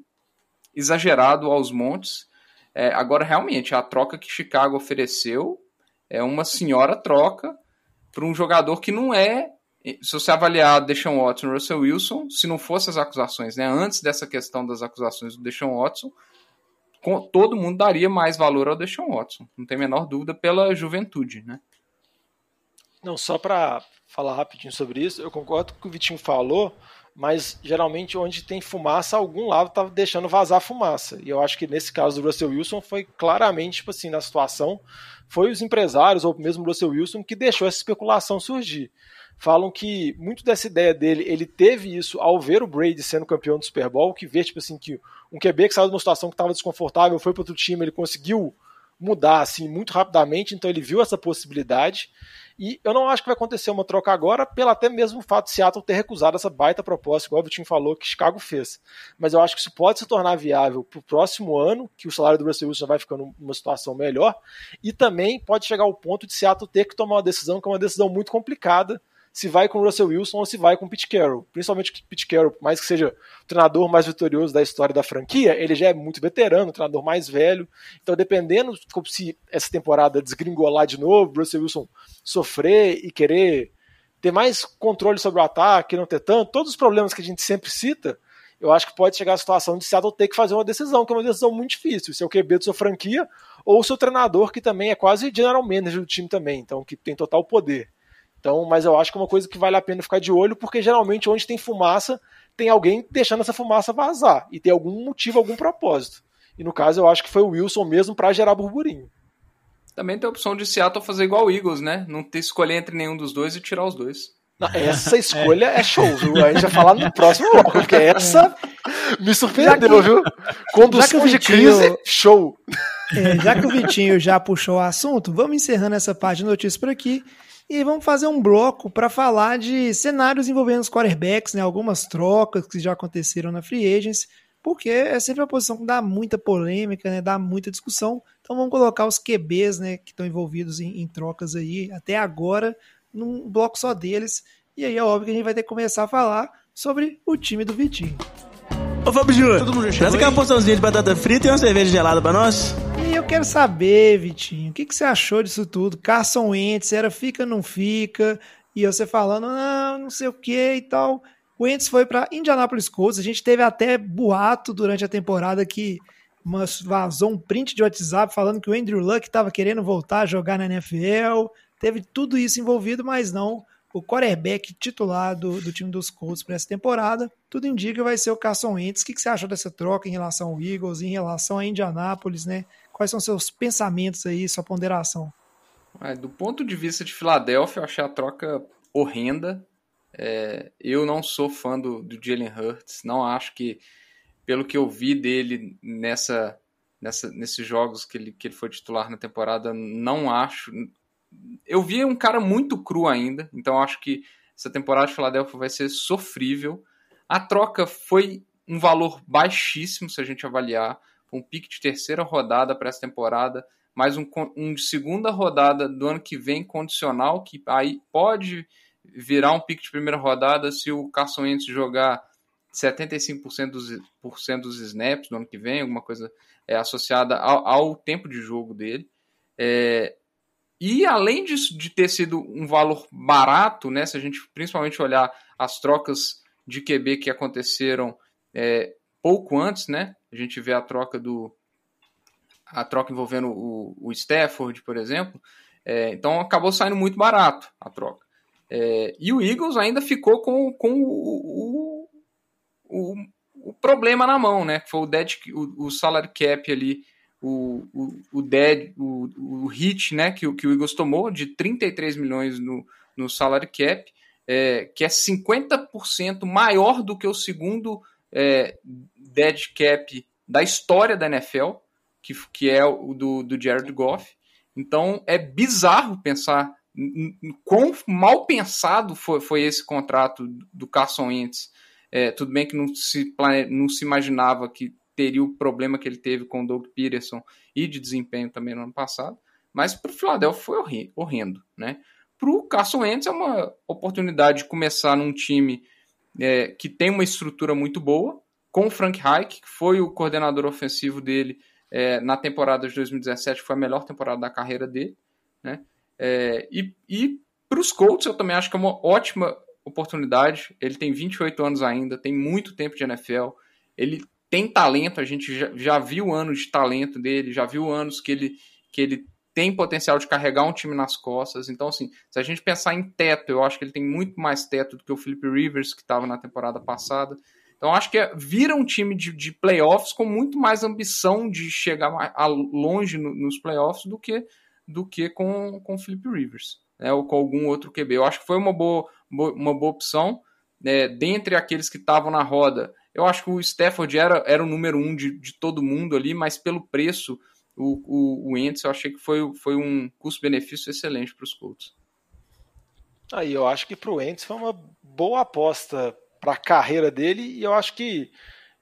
exagerado aos montes. É, agora, realmente, a troca que Chicago ofereceu é uma senhora troca para um jogador que não é. Se você avaliar Deshaun Watson e Russell Wilson, se não fossem as acusações, né, antes dessa questão das acusações do Deshaun Watson, todo mundo daria mais valor ao Deshaun Watson, não tem a menor dúvida, pela juventude, né? Não, só para falar rapidinho sobre isso, eu concordo com o que o Vitinho falou, mas geralmente onde tem fumaça, algum lado está deixando vazar fumaça. E eu acho que nesse caso do Russell Wilson foi claramente, tipo assim, na situação, foi os empresários, ou mesmo o Russell Wilson, que deixou essa especulação surgir. Falam que muito dessa ideia dele, ele teve isso ao ver o Brady sendo campeão do Super Bowl, que vê, tipo assim, que um QB que saiu de uma situação que estava desconfortável, foi para outro time, ele conseguiu mudar assim muito rapidamente, então ele viu essa possibilidade. E eu não acho que vai acontecer uma troca agora, pelo até mesmo fato de Seattle ter recusado essa baita proposta, igual o Vitinho falou, que Chicago fez. Mas eu acho que isso pode se tornar viável para o próximo ano, que o salário do Russell Wilson vai ficando numa situação melhor, e também pode chegar ao ponto de Seattle ter que tomar uma decisão que é uma decisão muito complicada, se vai com o Russell Wilson ou se vai com o Pete Carroll. Principalmente o Pete Carroll, por mais que seja o treinador mais vitorioso da história da franquia, ele já é muito veterano, o treinador mais velho. Então, dependendo se essa temporada desgringolar de novo, Russell Wilson sofrer e querer ter mais controle sobre o ataque, não ter tanto, todos os problemas que a gente sempre cita, eu acho que pode chegar a situação de Seattle ter que fazer uma decisão, que é uma decisão muito difícil. Se é o QB da sua franquia ou o seu treinador, que também é quase general manager do time também, então que tem total poder. Então, mas eu acho que é uma coisa que vale a pena ficar de olho, porque geralmente onde tem fumaça, tem alguém deixando essa fumaça vazar. E tem algum motivo, algum propósito. E no caso, eu acho que foi o Wilson mesmo para gerar burburinho. Também tem a opção de Seattle fazer igual o Eagles, né? Não ter escolher entre nenhum dos dois e tirar os dois. Não, essa escolha é. é. show, viu? A gente vai falar no próximo bloco, porque essa me surpreendeu, que, viu? Condução de crise, show. É, já que o Vitinho já puxou o assunto, vamos encerrando essa parte de notícias por aqui. E vamos fazer um bloco para falar de cenários envolvendo os quarterbacks, né? Algumas trocas que já aconteceram na Free Agents, porque é sempre uma posição que dá muita polêmica, né? Dá muita discussão. Então vamos colocar os QBs, né? Que estão envolvidos em, em trocas aí até agora num bloco só deles. E aí é óbvio que a gente vai ter que começar a falar sobre o time do Vitinho. Ô Fábio Júnior, traz aquela porçãozinha de batata frita e uma cerveja gelada pra nós. E eu quero saber, Vitinho, o que, que você achou disso tudo? Carson Wentz, era fica, não fica? E você falando, ah, não sei o que e tal. O Wentz foi para Indianapolis Colts. A gente teve até boato durante a temporada que vazou um print de WhatsApp falando que o Andrew Luck estava querendo voltar a jogar na NFL. Teve tudo isso envolvido, mas não o quarterback titular do, do time dos Colts para essa temporada. Tudo indica que vai ser o Carson Wentz. O que, que você achou dessa troca em relação ao Eagles, em relação a Indianápolis, né? Quais são seus pensamentos aí, sua ponderação? É, do ponto de vista de Filadélfia, eu achei a troca horrenda. É, eu não sou fã do, do Jalen Hurts, não acho que, pelo que eu vi dele nessa, nessa, nesses jogos que ele, que ele foi titular na temporada, não acho. Eu vi um cara muito cru ainda, então acho que essa temporada de Filadélfia vai ser sofrível. A troca foi um valor baixíssimo, se a gente avaliar, um pique de terceira rodada para essa temporada mais um, um de segunda rodada do ano que vem condicional, que aí pode virar um pique de primeira rodada se o Carson Wentz jogar 75% dos, por cento dos snaps no ano que vem, alguma coisa é, associada ao, ao, tempo de jogo dele. É, e além disso, de ter sido um valor barato, né, se a gente principalmente olhar as trocas de QB que aconteceram é, pouco antes, né, a gente vê a troca do, a troca envolvendo o, o Stafford, por exemplo. É, então acabou saindo muito barato a troca. É, e o Eagles ainda ficou com, com o, o, o, problema na mão, né? Foi o, dead, o, o salary cap ali, o, o, o, dead, o, o hit né? que, que o Eagles tomou de 33 milhões no, no salary cap, é, que é 50% maior do que o segundo é, dead cap da história da NFL que, que é o do, do Jared Goff. Então é bizarro pensar quão mal pensado foi, foi esse contrato do Carson Wentz. É, tudo bem que não se, plane... não se imaginava que teria o problema que ele teve com o Doug Peterson e de desempenho também no ano passado, mas para o Philadelphia foi horrendo. Né? Para o Carson Wentz é uma oportunidade de começar num time é, que tem uma estrutura muito boa, com o Frank Reich, que foi o coordenador ofensivo dele é, na temporada de 2017, foi a melhor temporada da carreira dele. Né? É, e e para os Colts, eu também acho que é uma ótima oportunidade. Ele tem 28 anos ainda, tem muito tempo de NFL. Ele tem talento, a gente já, já viu anos de talento dele, já viu anos que ele, que ele tem potencial de carregar um time nas costas. Então, assim, se a gente pensar em teto, eu acho que ele tem muito mais teto do que o Philip Rivers, que estava na temporada passada. Então acho que é, vira um time de, de playoffs com muito mais ambição de chegar mais, a, longe no, nos playoffs do que do que com com Philip Rivers, né, ou com algum outro QB. Eu acho que foi uma boa, uma boa opção. Né, dentre aqueles que estavam na roda, eu acho que o Stafford era, era o número um de, de todo mundo ali, mas pelo preço, o, o, o Ents, eu achei que foi, foi um custo-benefício excelente para os Colts. Aí eu acho que para o Ents foi uma boa aposta para a carreira dele. E eu acho que,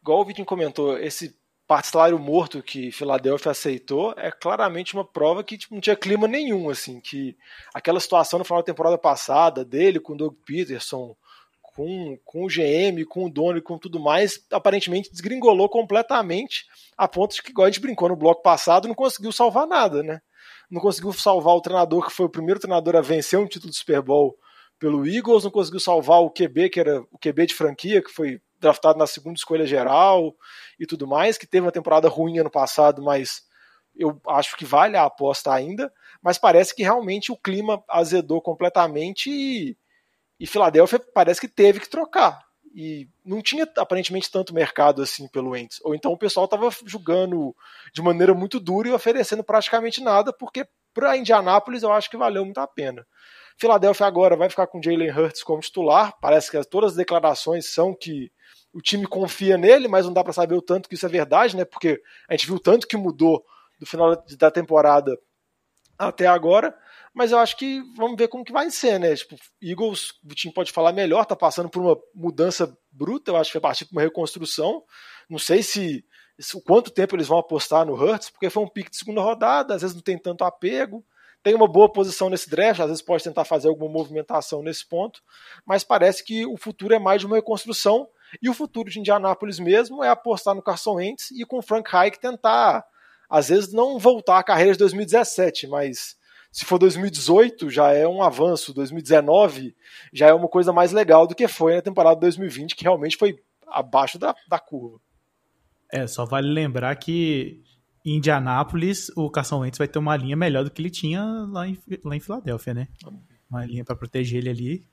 igual o Vitinho comentou, esse parte salário morto que Filadélfia aceitou é claramente uma prova que tipo, não tinha clima nenhum, assim, que aquela situação no final da temporada passada dele com o Doug Peterson, com, com o GM, com o dono e com tudo mais, aparentemente desgringolou completamente a ponto de que, igual a gente brincou no bloco passado, não conseguiu salvar nada, né? Não conseguiu salvar o treinador que foi o primeiro treinador a vencer um título do Super Bowl pelo Eagles, não conseguiu salvar o QB, que era o QB de franquia, que foi draftado na segunda escolha geral e tudo mais, que teve uma temporada ruim ano passado, mas eu acho que vale a aposta ainda, mas parece que realmente o clima azedou completamente e, e Filadélfia parece que teve que trocar. E não tinha aparentemente tanto mercado assim pelo Ents. Ou então o pessoal estava julgando de maneira muito dura e oferecendo praticamente nada, porque para Indianápolis eu acho que valeu muito a pena. Filadélfia agora vai ficar com Jalen Hurts como titular. Parece que todas as declarações são que o time confia nele, mas não dá para saber o tanto que isso é verdade, né? Porque a gente viu tanto que mudou do final da temporada até agora. Mas eu acho que vamos ver como que vai ser, né? Tipo, Eagles, o time pode falar melhor, tá passando por uma mudança bruta, eu acho que vai partir para uma reconstrução. Não sei se, se o quanto tempo eles vão apostar no Hurts, porque foi um pique de segunda rodada, às vezes não tem tanto apego tem uma boa posição nesse draft, às vezes pode tentar fazer alguma movimentação nesse ponto, mas parece que o futuro é mais de uma reconstrução e o futuro de Indianápolis mesmo é apostar no Carson Wentz e com o Frank Reich tentar, às vezes, não voltar à carreira de 2017, mas se for 2018 já é um avanço, 2019 já é uma coisa mais legal do que foi na temporada 2020, que realmente foi abaixo da, da curva. É, só vale lembrar que em Indianápolis, o Carson Wentz vai ter uma linha melhor do que ele tinha lá em, lá em Filadélfia, né? Uma linha para proteger ele ali.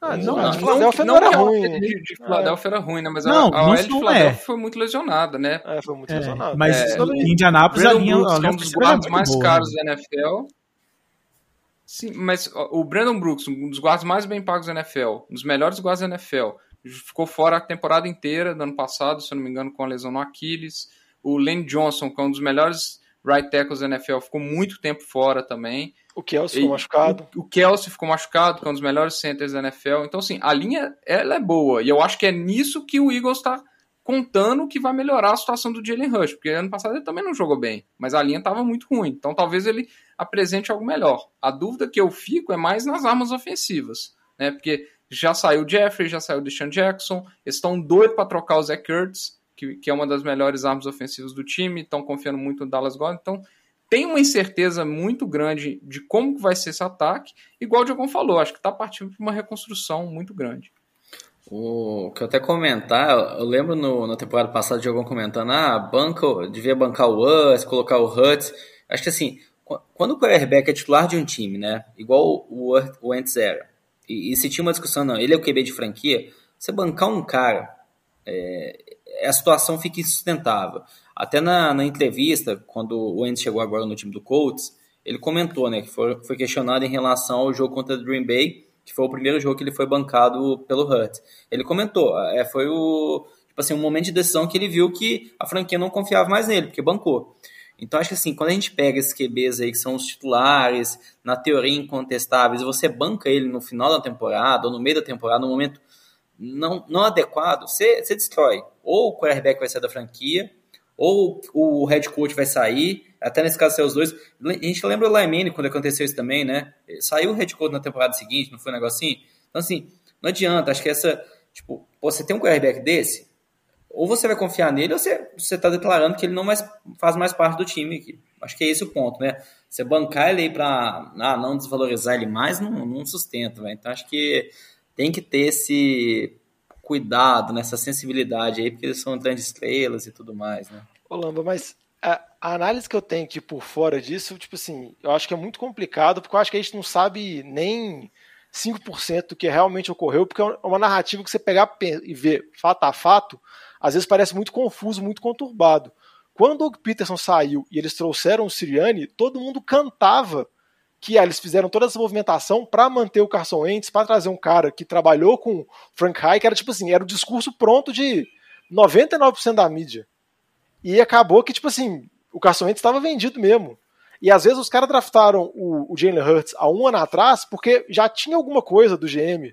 Ah, não, não, não. de Filadélfia não, que era ruim. De, de Filadélfia era ruim, né? Mas Não, a, a OL de não Filadélfia é. foi muito lesionada, né? É, foi muito É, lesionado. mas É, em Indianápolis a linha, Brooks, a que é linha um dos guardas mais boa, caros né? da NFL. Sim, mas o Brandon Brooks, um dos guardas mais bem pagos da NFL, um dos melhores guardas da NFL, ficou fora a temporada inteira do ano passado, se eu não me engano, com a lesão no Aquiles. O Lane Johnson, que é um dos melhores right tackles da NFL, ficou muito tempo fora também. O Kelsey ficou machucado. O, o Kelsey ficou machucado, que é um dos melhores centers da NFL. Então, assim, a linha ela é boa. E eu acho que é nisso que o Eagles está contando que vai melhorar a situação do Jalen Rush. Porque ano passado ele também não jogou bem. Mas a linha estava muito ruim. Então, talvez ele apresente algo melhor. A dúvida que eu fico é mais nas armas ofensivas. Né? Porque já saiu o Jeffrey, já saiu o Deshaun Jackson. Eles estão doidos para trocar o Zach Ertz, que, que é uma das melhores armas ofensivas do time. Estão confiando muito no Dallas Goddard. Então, tem uma incerteza muito grande de como vai ser esse ataque. Igual o Diogão falou, acho que está partindo para uma reconstrução muito grande. O que eu até comentar, eu lembro no, na temporada passada de algum comentando, ah, banca, devia bancar o Us, colocar o Hutz. Acho que assim, qu- quando o quarterback é titular de um time, né, igual o, o Ents era, e, e se tinha uma discussão, não, ele é o QB de franquia, você bancar um cara, é, a situação fica insustentável. Até na, na entrevista, quando o Ents chegou agora no time do Colts, ele comentou, né, que foi, foi questionado em relação ao jogo contra o Green Bay, que foi o primeiro jogo que ele foi bancado pelo Hurt. Ele comentou, é, foi o tipo assim, um momento de decisão que ele viu que a franquia não confiava mais nele, porque bancou. Então acho que assim, quando a gente pega esses QBs aí que são os titulares, na teoria incontestáveis, e você banca ele no final da temporada ou no meio da temporada, no momento não, não adequado, você, você destrói. Ou o quarterback vai sair da franquia, ou o head coach vai sair, até nesse caso ser os dois. A gente lembra o Lyman quando aconteceu isso também, né? Saiu o head coach na temporada seguinte, não foi um negocinho? Então, assim, não adianta, acho que essa, tipo, você tem um quarterback desse, ou você vai confiar nele, ou você, você tá declarando que ele não mais, faz mais parte do time aqui. Acho que é esse o ponto, né? Você bancar ele aí pra ah, não desvalorizar ele mais, não, não sustenta, velho. Então, acho que tem que ter esse cuidado, nessa sensibilidade aí, porque eles são grandes estrelas e tudo mais, né? Ô, Lamba, mas a, a análise que eu tenho aqui por fora disso, tipo assim, eu acho que é muito complicado, porque eu acho que a gente não sabe nem 5% do que realmente ocorreu, porque é uma narrativa que você pegar pe- e ver fato a fato, às vezes parece muito confuso, muito conturbado. Quando o Peterson saiu e eles trouxeram o Sirianni, todo mundo cantava que ah, eles fizeram toda essa movimentação para manter o Carson Wentz, para trazer um cara que trabalhou com Frank Reich, era tipo assim, era o discurso pronto de 99% da mídia. E acabou que, tipo assim, o Carson Wentz estava vendido mesmo. E às vezes os caras draftaram o, o Jalen Hurts há um ano atrás porque já tinha alguma coisa do GM,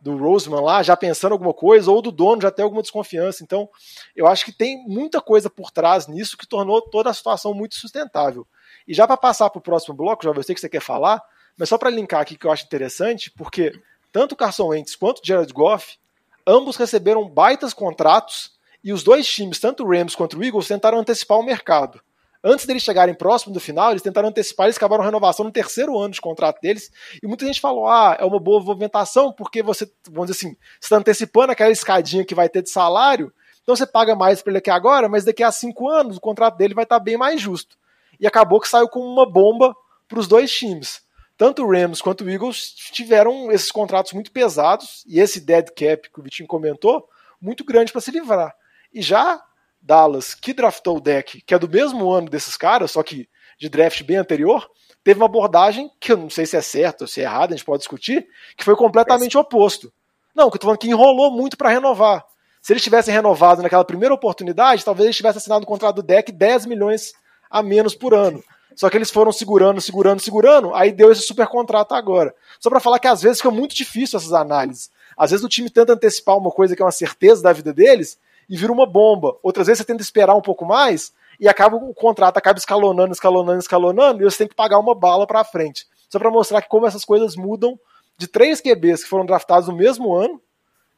do Roseman lá, já pensando alguma coisa, ou do dono já tem alguma desconfiança. Então, eu acho que tem muita coisa por trás nisso que tornou toda a situação muito sustentável. E já para passar para o próximo bloco, já eu sei que você quer falar, mas só para linkar aqui que eu acho interessante, porque tanto o Carson Wentz quanto o Jared Goff, ambos receberam baitas contratos e os dois times, tanto o Rams quanto o Eagles, tentaram antecipar o mercado. Antes deles chegarem próximo do final, eles tentaram antecipar, eles acabaram a renovação no terceiro ano de contrato deles, e muita gente falou, ah, é uma boa movimentação, porque você, vamos dizer assim, está antecipando aquela escadinha que vai ter de salário, então você paga mais para ele aqui agora, mas daqui a cinco anos o contrato dele vai estar bem mais justo. E acabou que saiu como uma bomba para os dois times. Tanto o Rams quanto o Eagles tiveram esses contratos muito pesados, e esse dead cap que o Vitinho comentou, muito grande para se livrar. E já Dallas, que draftou o deck, que é do mesmo ano desses caras, só que de draft bem anterior, teve uma abordagem que eu não sei se é certa ou se é errada, a gente pode discutir, que foi completamente oposto. Não, que eu tô falando que enrolou muito para renovar. Se eles tivessem renovado naquela primeira oportunidade, talvez eles tivessem assinado o contrato do deck 10 milhões a menos por ano. Só que eles foram segurando, segurando, segurando, aí deu esse super contrato agora. Só para falar que às vezes fica muito difícil essas análises. Às vezes o time tenta antecipar uma coisa que é uma certeza da vida deles e vira uma bomba. Outras vezes você tenta esperar um pouco mais e acaba o contrato acaba escalonando, escalonando, escalonando e você tem que pagar uma bala para frente. Só para mostrar que como essas coisas mudam de três QBs que foram draftados no mesmo ano,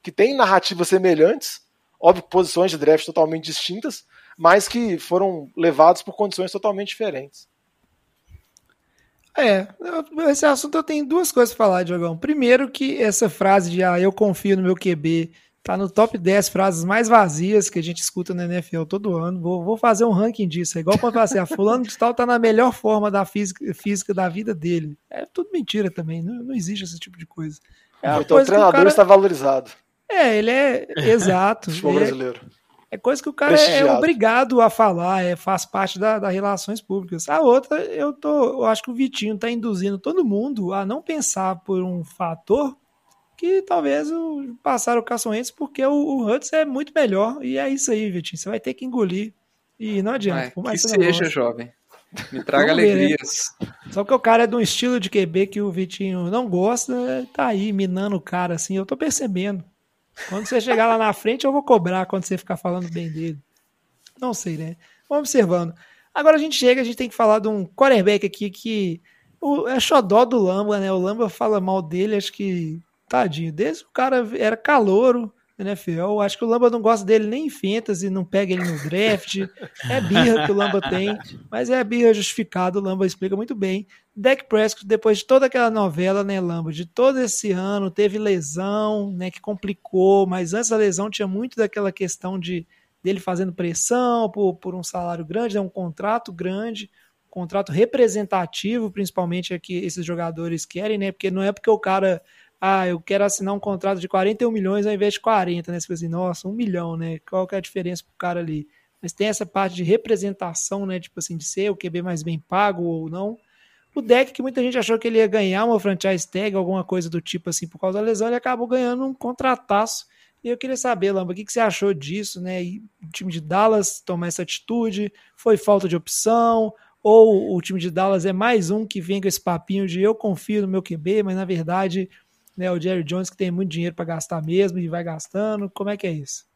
que têm narrativas semelhantes, óbvio, posições de draft totalmente distintas, mas que foram levados por condições totalmente diferentes. É, esse assunto eu tenho duas coisas pra falar, Diogão. Primeiro que essa frase de ah, eu confio no meu QB tá no top 10 frases mais vazias que a gente escuta na NFL todo ano. Vou, vou fazer um ranking disso. É igual quando fala assim, a fulano de tal tá na melhor forma da física, física da vida dele. É tudo mentira também, não, não existe esse tipo de coisa. É Então o treinador cara... está valorizado. É, ele é exato. Futebol é- brasileiro. É coisa que o cara é Prestigiado. obrigado a falar, é, faz parte da- das relações públicas. A outra, eu tô, eu acho que o Vitinho está induzindo todo mundo a não pensar por um fator que talvez o, passar o Caçoentes, porque o, o Hudson é muito melhor. E é isso aí, Vitinho. Você vai ter que engolir. E não adianta. Vai, por que mais que seja, jovem. Me traga Vamos ver, né? alegrias. Só que o cara é de um estilo de QB que o Vitinho não gosta, tá aí minando o cara assim, eu tô percebendo. Quando você chegar lá na frente, eu vou cobrar quando você ficar falando bem dele. Não sei, né? Vamos observando. Agora a gente chega, a gente tem que falar de um quarterback aqui que o, é xodó do Lamba, né? O Lamba fala mal dele, acho que tadinho. Desde o cara era calouro na NFL, acho que o Lamba não gosta dele nem em fantasy, não pega ele no draft. É birra que o Lamba tem, mas é birra justificada, o Lamba explica muito bem. Dak Prescott, depois de toda aquela novela, né, Lamba, de todo esse ano, teve lesão, né, que complicou, mas antes da lesão tinha muito daquela questão de dele fazendo pressão por, por um salário grande, né, um contrato grande, um contrato representativo, principalmente é que esses jogadores querem, né, porque não é porque o cara, ah, eu quero assinar um contrato de 41 milhões ao invés de 40, né, você fala assim, nossa, um milhão, né, qual que é a diferença pro cara ali? Mas tem essa parte de representação, né, tipo assim, de ser o QB mais bem pago ou não, o deck que muita gente achou que ele ia ganhar uma franchise tag, alguma coisa do tipo assim, por causa da lesão, ele acabou ganhando um contrataço. E eu queria saber, Lamba, o que, que você achou disso, né? E o time de Dallas tomar essa atitude? Foi falta de opção? Ou o time de Dallas é mais um que vem com esse papinho de eu confio no meu QB, mas na verdade, né, o Jerry Jones que tem muito dinheiro para gastar mesmo e vai gastando. Como é que é isso?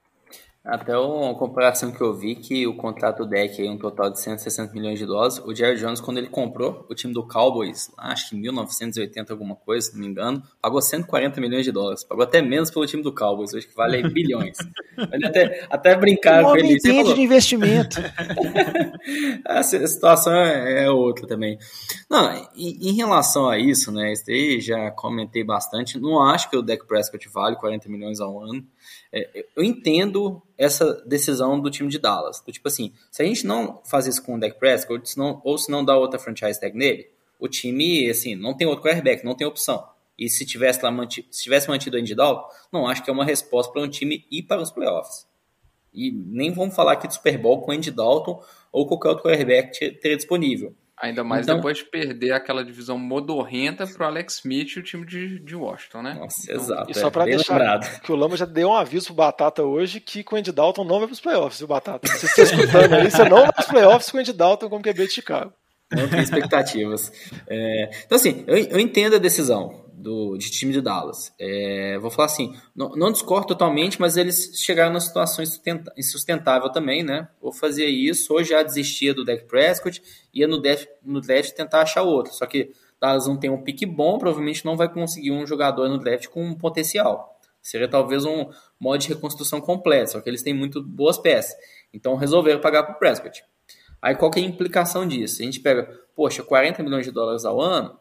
Até uma comparação que eu vi que o contrato do deck é um total de 160 milhões de dólares. O Jerry Jones, quando ele comprou o time do Cowboys, acho que em 1980 alguma coisa, se não me engano, pagou 140 milhões de dólares. Pagou até menos pelo time do Cowboys, hoje que vale bilhões. Ele até, até brincaram Um com ele. Entende falou, de investimento. a situação é é outra também. Não, em, em relação a isso, né? Isso aí já comentei bastante. Não acho que o Dak Prescott vale 40 milhões ao ano. É, eu entendo essa decisão do time de Dallas. Do tipo assim, se a gente não faz isso com o Dak Prescott, ou se não, ou se não dá outra franchise tag nele, o time, assim, não tem outro quarterback, não tem opção. E se tivesse, lá mantido, se tivesse mantido o Andy Dalton, não acho que é uma resposta para um time ir para os playoffs. E nem vamos falar aqui de Super Bowl com o Andy Dalton ou qualquer outro quarterback teria disponível. Ainda mais Então- depois de perder aquela divisão modorrenta pro Alex Smith e o time de, de Washington, né? Nossa, Então, exato. E só é, pra bem deixar lembrado. que o Lama já deu um aviso pro Batata hoje que com o Andy Dalton não vai pros playoffs, viu, Batata? Se você está escutando aí, você não vai pros playoffs com o Andy Dalton como QB de Chicago. Não tem expectativas. É, então, assim, eu, eu entendo a decisão do, de time de Dallas. É, vou falar assim, não, não discordo totalmente, mas eles chegaram numa situação insustentável também, né? Ou fazia isso, ou já desistia do Dak Prescott, ia no draft, no draft tentar achar outro. Só que Dallas não tem um pique bom, provavelmente não vai conseguir um jogador no draft com um potencial. Seria talvez um modo de reconstrução completo, só que eles têm muito boas peças. Então resolveram pagar para o Prescott. Aí qual que é a implicação disso? A gente pega, poxa, 40 milhões de dólares ao ano,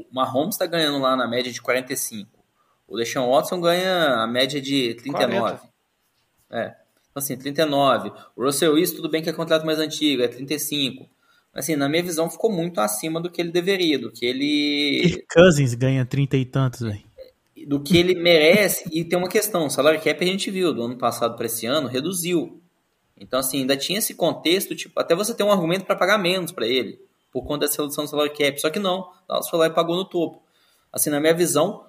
o Mahomes está ganhando lá na média de 45. O Deshaun Watson ganha a média de 39. 40. É. Então, assim, 39. O Russell Wilson, tudo bem que é contrato mais antigo, é 35. Mas, assim, na minha visão, ficou muito acima do que ele deveria, do que ele Cousins ganha trinta e tantos, velho. do que ele merece. E tem uma questão, o salário cap a gente viu do ano passado para esse ano, reduziu. Então, assim, ainda tinha esse contexto, tipo, até você ter um argumento para pagar menos para ele, por conta dessa redução do salário cap. Só que não, Dallas foi lá e pagou no topo. Assim, na minha visão,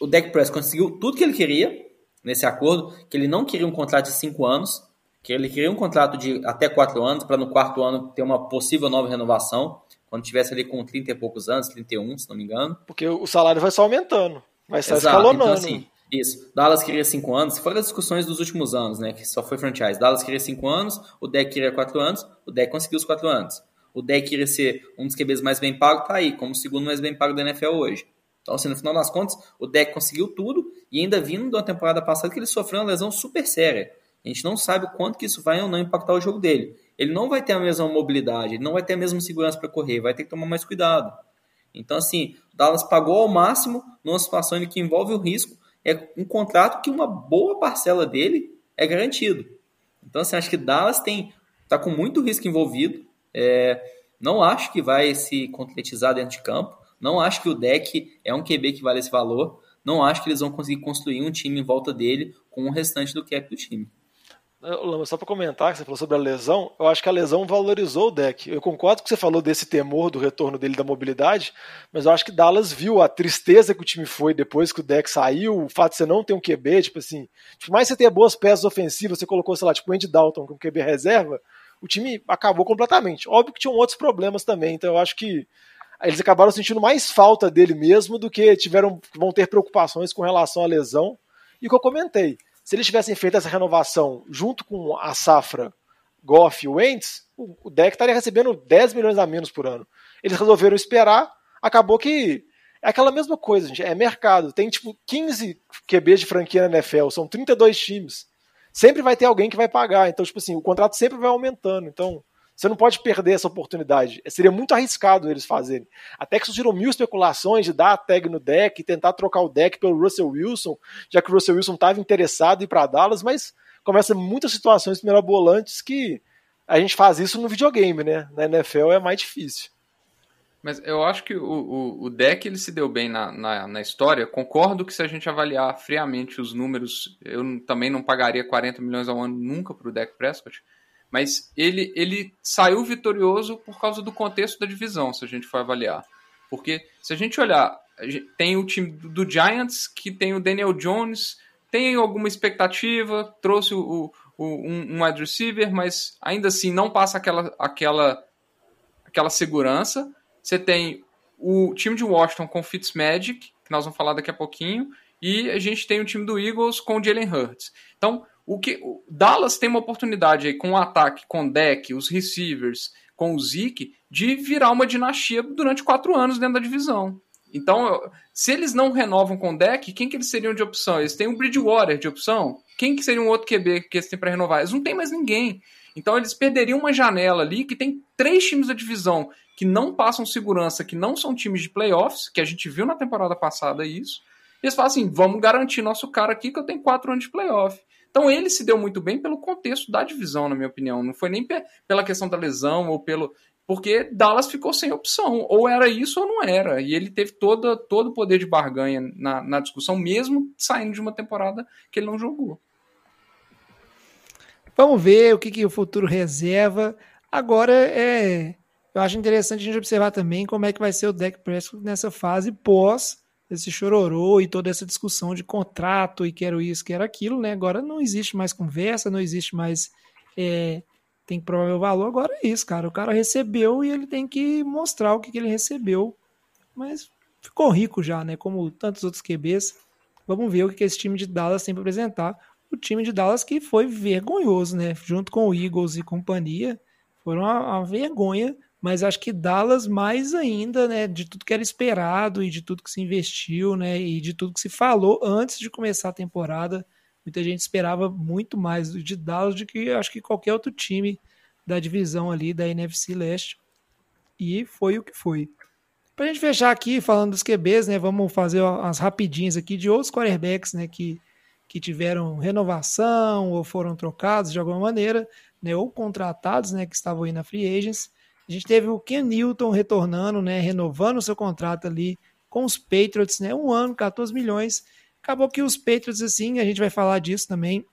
o Dak Prescott conseguiu tudo que ele queria nesse acordo, que ele não queria um contrato de 5 anos, que ele queria um contrato de até 4 anos, para no quarto ano ter uma possível nova renovação, quando tivesse ali com 30 e poucos anos, 31, se não me engano. Porque o salário vai só aumentando. Vai só Exato. escalonando. Então, assim, isso. Dallas queria 5 anos. Fora as discussões dos últimos anos, né? Que só foi franchise. Dallas queria 5 anos, o deck queria 4 anos, o deck conseguiu os 4 anos. O deck queria ser um dos QBs mais bem pagos, tá aí, como o segundo mais bem pago da NFL hoje. Então, assim, no final das contas, o deck conseguiu tudo e ainda vindo da temporada passada que ele sofreu uma lesão super séria. A gente não sabe o quanto que isso vai ou não impactar o jogo dele. Ele não vai ter a mesma mobilidade, ele não vai ter a mesma segurança para correr, vai ter que tomar mais cuidado. Então, assim, o Dallas pagou ao máximo numa situação em que envolve o risco. É um contrato que uma boa parcela dele é garantido. Então, assim, acho que Dallas tem tá com muito risco envolvido. É, não acho que vai se concretizar dentro de campo. Não acho que o deck é um QB que vale esse valor. não acho que eles vão conseguir construir um time em volta dele com o restante do cap do time. Lama, só para comentar, que você falou sobre a lesão, eu acho que a lesão valorizou o deck. Eu concordo com você falou desse temor do retorno dele da mobilidade, mas eu acho que Dallas viu a tristeza que o time foi depois que o deck saiu, o fato de você não ter um QB, tipo assim, por mais você ter boas peças ofensivas, você colocou, sei lá, tipo o Andy Dalton com QB reserva, o time acabou completamente. Óbvio que tinham outros problemas também, então eu acho que eles acabaram sentindo mais falta dele mesmo do que tiveram vão ter preocupações com relação à lesão. E o que eu comentei, se eles tivessem feito essa renovação junto com a safra Goff e Wentz, o deck estaria recebendo 10 milhões a menos por ano. Eles resolveram esperar, acabou que é aquela mesma coisa, gente, é mercado. Tem tipo 15 QBs de franquia na NFL, são 32 times. Sempre vai ter alguém que vai pagar, então tipo assim, o contrato sempre vai aumentando. Então, você não pode perder essa oportunidade. Seria muito arriscado eles fazerem. Até que surgiram mil especulações de dar a tag no deck, tentar trocar o deck pelo Russell Wilson, já que o Russell Wilson estava interessado em ir para Dallas, mas começa muitas situações mirabolantes que a gente faz isso no videogame, né? Na NFL é mais difícil. Mas eu acho que o, o, o, deck ele se deu bem na, na, na, história. Concordo que se a gente avaliar friamente os números, eu também não pagaria 40 milhões ao ano nunca para o deck Prescott. Mas ele, ele saiu vitorioso por causa do contexto da divisão, se a gente for avaliar. Porque se a gente olhar, tem o time do Giants, que tem o Daniel Jones, tem alguma expectativa, trouxe o, o, um, um wide receiver, mas ainda assim não passa aquela, aquela, aquela segurança. Você tem o time de Washington com Fitzmagic, que nós vamos falar daqui a pouquinho, e a gente tem o time do Eagles com Jalen Hurts. Então, o que o Dallas tem uma oportunidade aí com o ataque, com o deck, os receivers, com o Zeke, de virar uma dinastia durante quatro anos dentro da divisão. Então, se eles não renovam com o deck, quem que eles seriam de opção? Eles têm o Bridgewater de opção? Quem que seria um outro QB que eles têm para renovar? Eles não têm mais ninguém. Então eles perderiam uma janela ali que tem três times da divisão que não passam segurança, que não são times de playoffs, que a gente viu na temporada passada isso. E eles falam assim: vamos garantir nosso cara aqui que eu tenho quatro anos de playoff. Então ele se deu muito bem pelo contexto da divisão, na minha opinião. Não foi nem pela questão da lesão ou pelo. Porque Dallas ficou sem opção. Ou era isso ou não era. E ele teve todo, todo o poder de barganha na, na discussão, mesmo saindo de uma temporada que ele não jogou. Vamos ver o que, que o futuro reserva. Agora é. Eu acho interessante a gente observar também como é que vai ser o deck Prescott nessa fase pós esse chororô e toda essa discussão de contrato e quero isso, quero aquilo, né? Agora não existe mais conversa, não existe mais é, tem que provar meu valor. Agora é isso, cara. O cara recebeu e ele tem que mostrar o que, que ele recebeu. Mas ficou rico já, né? Como tantos outros QBs. Vamos ver o que, que esse time de Dallas tem para apresentar. O time de Dallas que foi vergonhoso, né? Junto com o Eagles e companhia, foram uma, uma vergonha mas acho que Dallas mais ainda, né, de tudo que era esperado e de tudo que se investiu, né, e de tudo que se falou antes de começar a temporada, muita gente esperava muito mais de Dallas do que acho que qualquer outro time da divisão ali da NFC Leste. E foi o que foi. Pra gente fechar aqui falando dos QBs, né, vamos fazer as rapidinhas aqui de outros quarterbacks, né, que que tiveram renovação ou foram trocados de alguma maneira, né, ou contratados, né, que estavam aí na free agents. A gente teve o Ken Newton retornando, né, renovando seu contrato ali com os Patriots, né, um ano, 14 milhões. Acabou que os Patriots, assim, a gente vai falar disso também,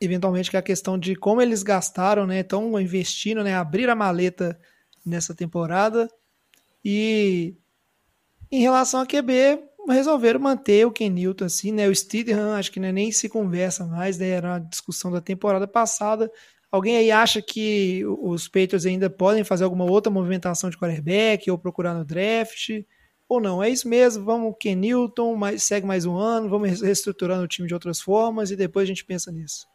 eventualmente, que é a questão de como eles gastaram, né, estão investindo, né, abrir a maleta nessa temporada. E em relação a QB, resolveram manter o Ken Newton, assim, né, o Steedham, acho que né, nem se conversa mais, né, era uma discussão da temporada passada, Alguém aí acha que os Patriots ainda podem fazer alguma outra movimentação de quarterback ou procurar no draft? Ou não? É isso mesmo, vamos Ken Newton, mais, segue mais um ano, vamos reestruturando o time de outras formas e depois a gente pensa nisso.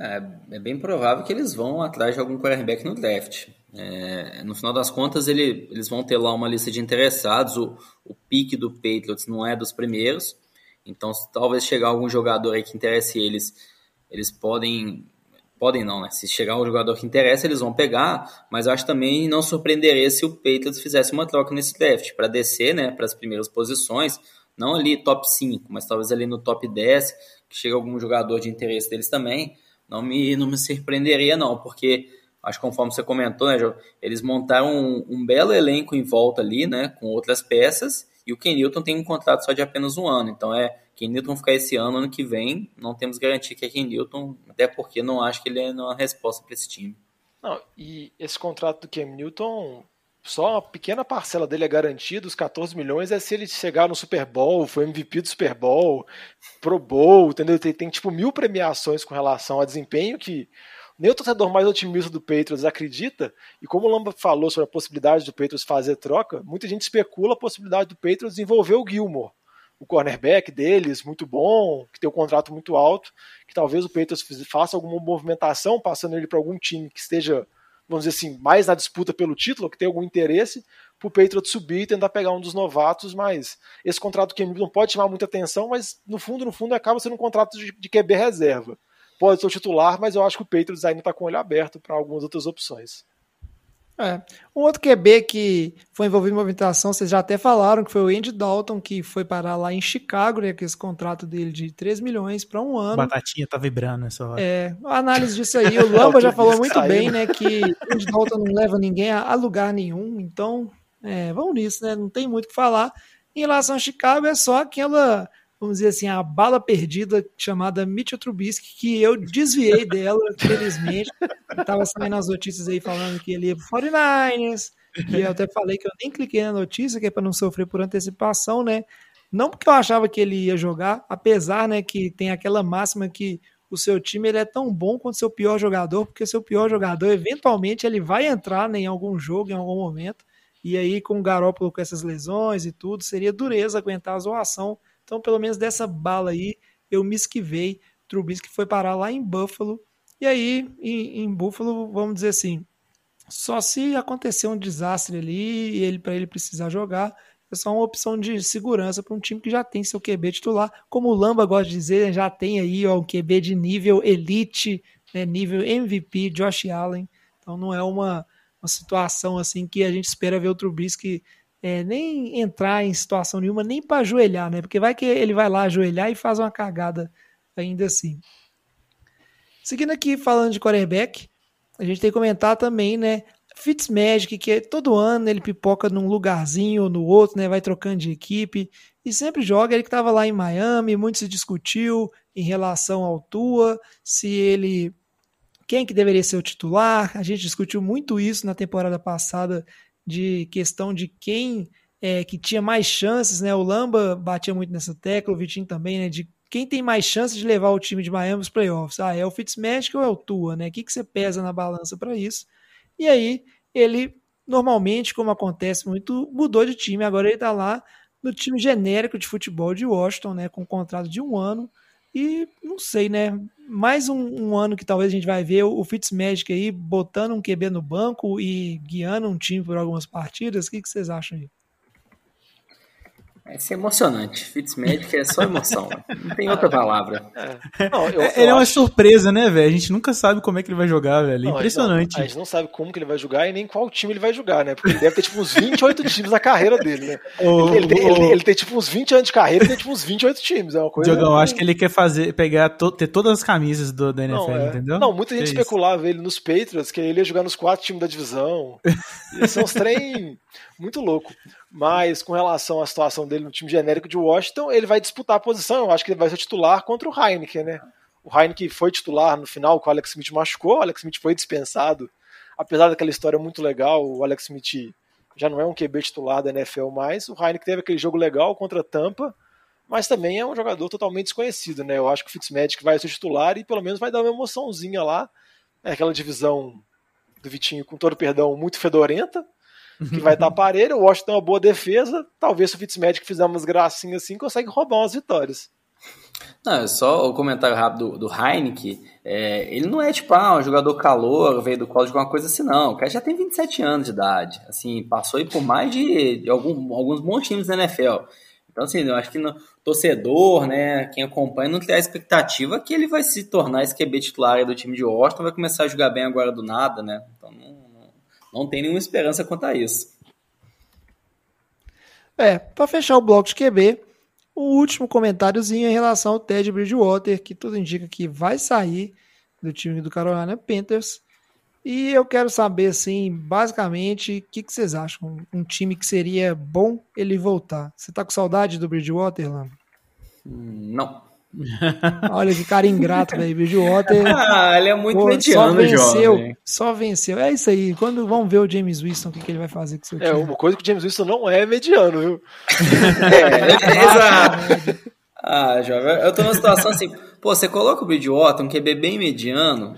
É, é bem provável que eles vão atrás de algum quarterback no draft. É, no final das contas, ele, eles vão ter lá uma lista de interessados. O, o pique do Patriots não é dos primeiros. Então, talvez chegar algum jogador aí que interesse eles, eles podem podem não, né? Se chegar um jogador que interessa, eles vão pegar, mas eu acho também não surpreenderia se o Patriots fizesse uma troca nesse draft para descer, né, para as primeiras posições, não ali top 5, mas talvez ali no top 10, que chegue algum jogador de interesse deles também, não me, não me surpreenderia não, porque acho que conforme você comentou, né, eles montaram um, um belo elenco em volta ali, né, com outras peças, E o Ken Newton tem um contrato só de apenas um ano. Então é Ken Newton ficar esse ano, ano que vem, não temos garantia que é Ken Newton, até porque não acho que ele é uma resposta para esse time. Não, e esse contrato do Cam Newton, só uma pequena parcela dele é garantida, os 14 milhões é se ele chegar no Super Bowl, foi MVP do Super Bowl, Pro Bowl, entendeu? Tem, tem tipo mil premiações com relação a desempenho que nem o torcedor mais otimista do Patriots acredita, e como o Lamba falou sobre a possibilidade do Patriots fazer troca, muita gente especula a possibilidade do Patriots envolver o Gilmore, o cornerback deles, muito bom, que tem um contrato muito alto, que talvez o Patriots faça alguma movimentação, passando ele para algum time que esteja, vamos dizer assim, mais na disputa pelo título, que tem algum interesse, para o Patriots subir e tentar pegar um dos novatos, mas esse contrato que não pode chamar muita atenção, mas no fundo, no fundo, acaba sendo um contrato de, de QB reserva pode ser o titular, mas eu acho que o Patriots ainda está com o olho aberto para algumas outras opções. É. Um outro QB que foi envolvido em movimentação, vocês já até falaram, que foi o Andy Dalton, que foi parar lá em Chicago, né, com esse contrato dele de 3 milhões para um ano. Batatinha tá vibrando nessa hora. É, a análise disso aí, o Lamba já falou muito bem, né, que o Andy Dalton não leva ninguém a, a lugar nenhum, então, é, vamos nisso, né, não tem muito o que falar. Em relação a Chicago, é só aquela vamos dizer assim, a bala perdida chamada Mitchell Trubisky, que eu desviei dela, felizmente. Estava saindo as notícias aí falando que ele ia pro 49ers, e eu até falei que eu nem cliquei na notícia, que é para não sofrer por antecipação, né? Não porque eu achava que ele ia jogar, apesar, né, que tem aquela máxima que o seu time ele é tão bom quanto seu pior jogador, porque seu pior jogador, eventualmente, ele vai entrar né, em algum jogo, em algum momento, e aí com o Garópolo com essas lesões e tudo, seria dureza aguentar a zoação então, pelo menos dessa bala aí, eu me esquivei. Trubisky foi parar lá em Buffalo. E aí, em, em Buffalo, vamos dizer assim, só se acontecer um desastre ali e ele para ele precisar jogar, é só uma opção de segurança para um time que já tem seu QB titular. Como o Lamba gosta de dizer, já tem aí ó, um QB de nível elite, né, nível MVP, Josh Allen. Então não é uma, uma situação assim que a gente espera ver o Trubisky é, nem entrar em situação nenhuma, nem para ajoelhar, né? Porque vai que ele vai lá ajoelhar e faz uma cagada ainda assim. Seguindo aqui, falando de quarterback, a gente tem que comentar também, né? Fitzmagic, que é, todo ano ele pipoca num lugarzinho ou no outro, né? Vai trocando de equipe e sempre joga. Ele que estava lá em Miami, muito se discutiu em relação ao Tua, se ele. Quem que deveria ser o titular? A gente discutiu muito isso na temporada passada de questão de quem é, que tinha mais chances, né? O Lamba batia muito nessa tecla, o Vitinho também, né? De quem tem mais chances de levar o time de Miami para os playoffs. Ah, é o Fitzmagic ou é o Tua, né? O que, que você pesa na balança para isso? E aí, ele, normalmente, como acontece muito, mudou de time. Agora ele está lá no time genérico de futebol de Washington, né? Com um contrato de um ano. E não sei, né? Mais um, um, ano que talvez a gente vai ver o Fitzmagic aí botando um QB no banco e guiando um time por algumas partidas. O que, que vocês acham aí? Vai ser emocionante. Fitzmagic é só emoção. não tem outra palavra. É. Não, eu, ele eu é uma acho... surpresa, né, velho? A gente nunca sabe como é que ele vai jogar, velho. Impressionante. A gente não sabe como que ele vai jogar e nem qual time ele vai jogar, né? Porque ele deve ter tipo uns 28 times na carreira dele, né? O, ele, tem, o... ele, ele, tem tipo uns 20 anos de carreira e tem tipo uns 28 times. É uma coisa. Diogão, acho que ele quer fazer, pegar, to, ter todas as camisas do, da NFL, não, é. entendeu? Não, muita gente é especulava ele nos Patriots, que ele ia jogar nos quatro times da divisão. São os trem muito louco. Mas com relação à situação dele no time genérico de Washington, ele vai disputar a posição. Eu acho que ele vai ser titular contra o Heineken, né? O Heineken foi titular no final, com o Alex Smith machucou, o Alex Smith foi dispensado. Apesar daquela história muito legal, o Alex Smith já não é um QB titular da NFL mais. O Heineken teve aquele jogo legal contra Tampa, mas também é um jogador totalmente desconhecido, né? Eu acho que o Fitzmagic vai ser titular e pelo menos vai dar uma emoçãozinha lá. É aquela divisão do Vitinho, com todo perdão, muito fedorenta que vai estar parelho. O Washington tem uma boa defesa. Talvez se o Fitzmagic fizer umas gracinhas assim, consegue roubar umas vitórias. Não, é só o comentário rápido do, do Heineken. É, ele não é tipo, ah, um jogador calor, veio do college, alguma coisa assim, não. O cara já tem 27 anos de idade. Assim, passou aí por mais de, de algum, alguns bons times da NFL. Então, assim, eu acho que no torcedor, né, quem acompanha, não tem a expectativa que ele vai se tornar esse QB titular do time de Washington, vai começar a jogar bem agora do nada, né? Então, não, não tem nenhuma esperança quanto a isso. É, para fechar o bloco de QB, o último comentáriozinho em relação ao Ted Bridgewater, que tudo indica que vai sair do time do Carolina Panthers. E eu quero saber, assim, basicamente, o que, que vocês acham? Um time que seria bom ele voltar. Você tá com saudade do Bridgewater, Lama? Hum, Não. Olha que cara ingrato, velho. Bridgewater. Ah, ele é muito pô, só mediano, venceu, jovem. só venceu. É isso aí. Quando vão ver o James Winston, o que, que ele vai fazer com o seu time? É, uma coisa que o James Winston não é mediano, viu? É, exato. Ah, jovem, eu tô numa situação assim, pô, você coloca o Bridgewater, um QB bem mediano,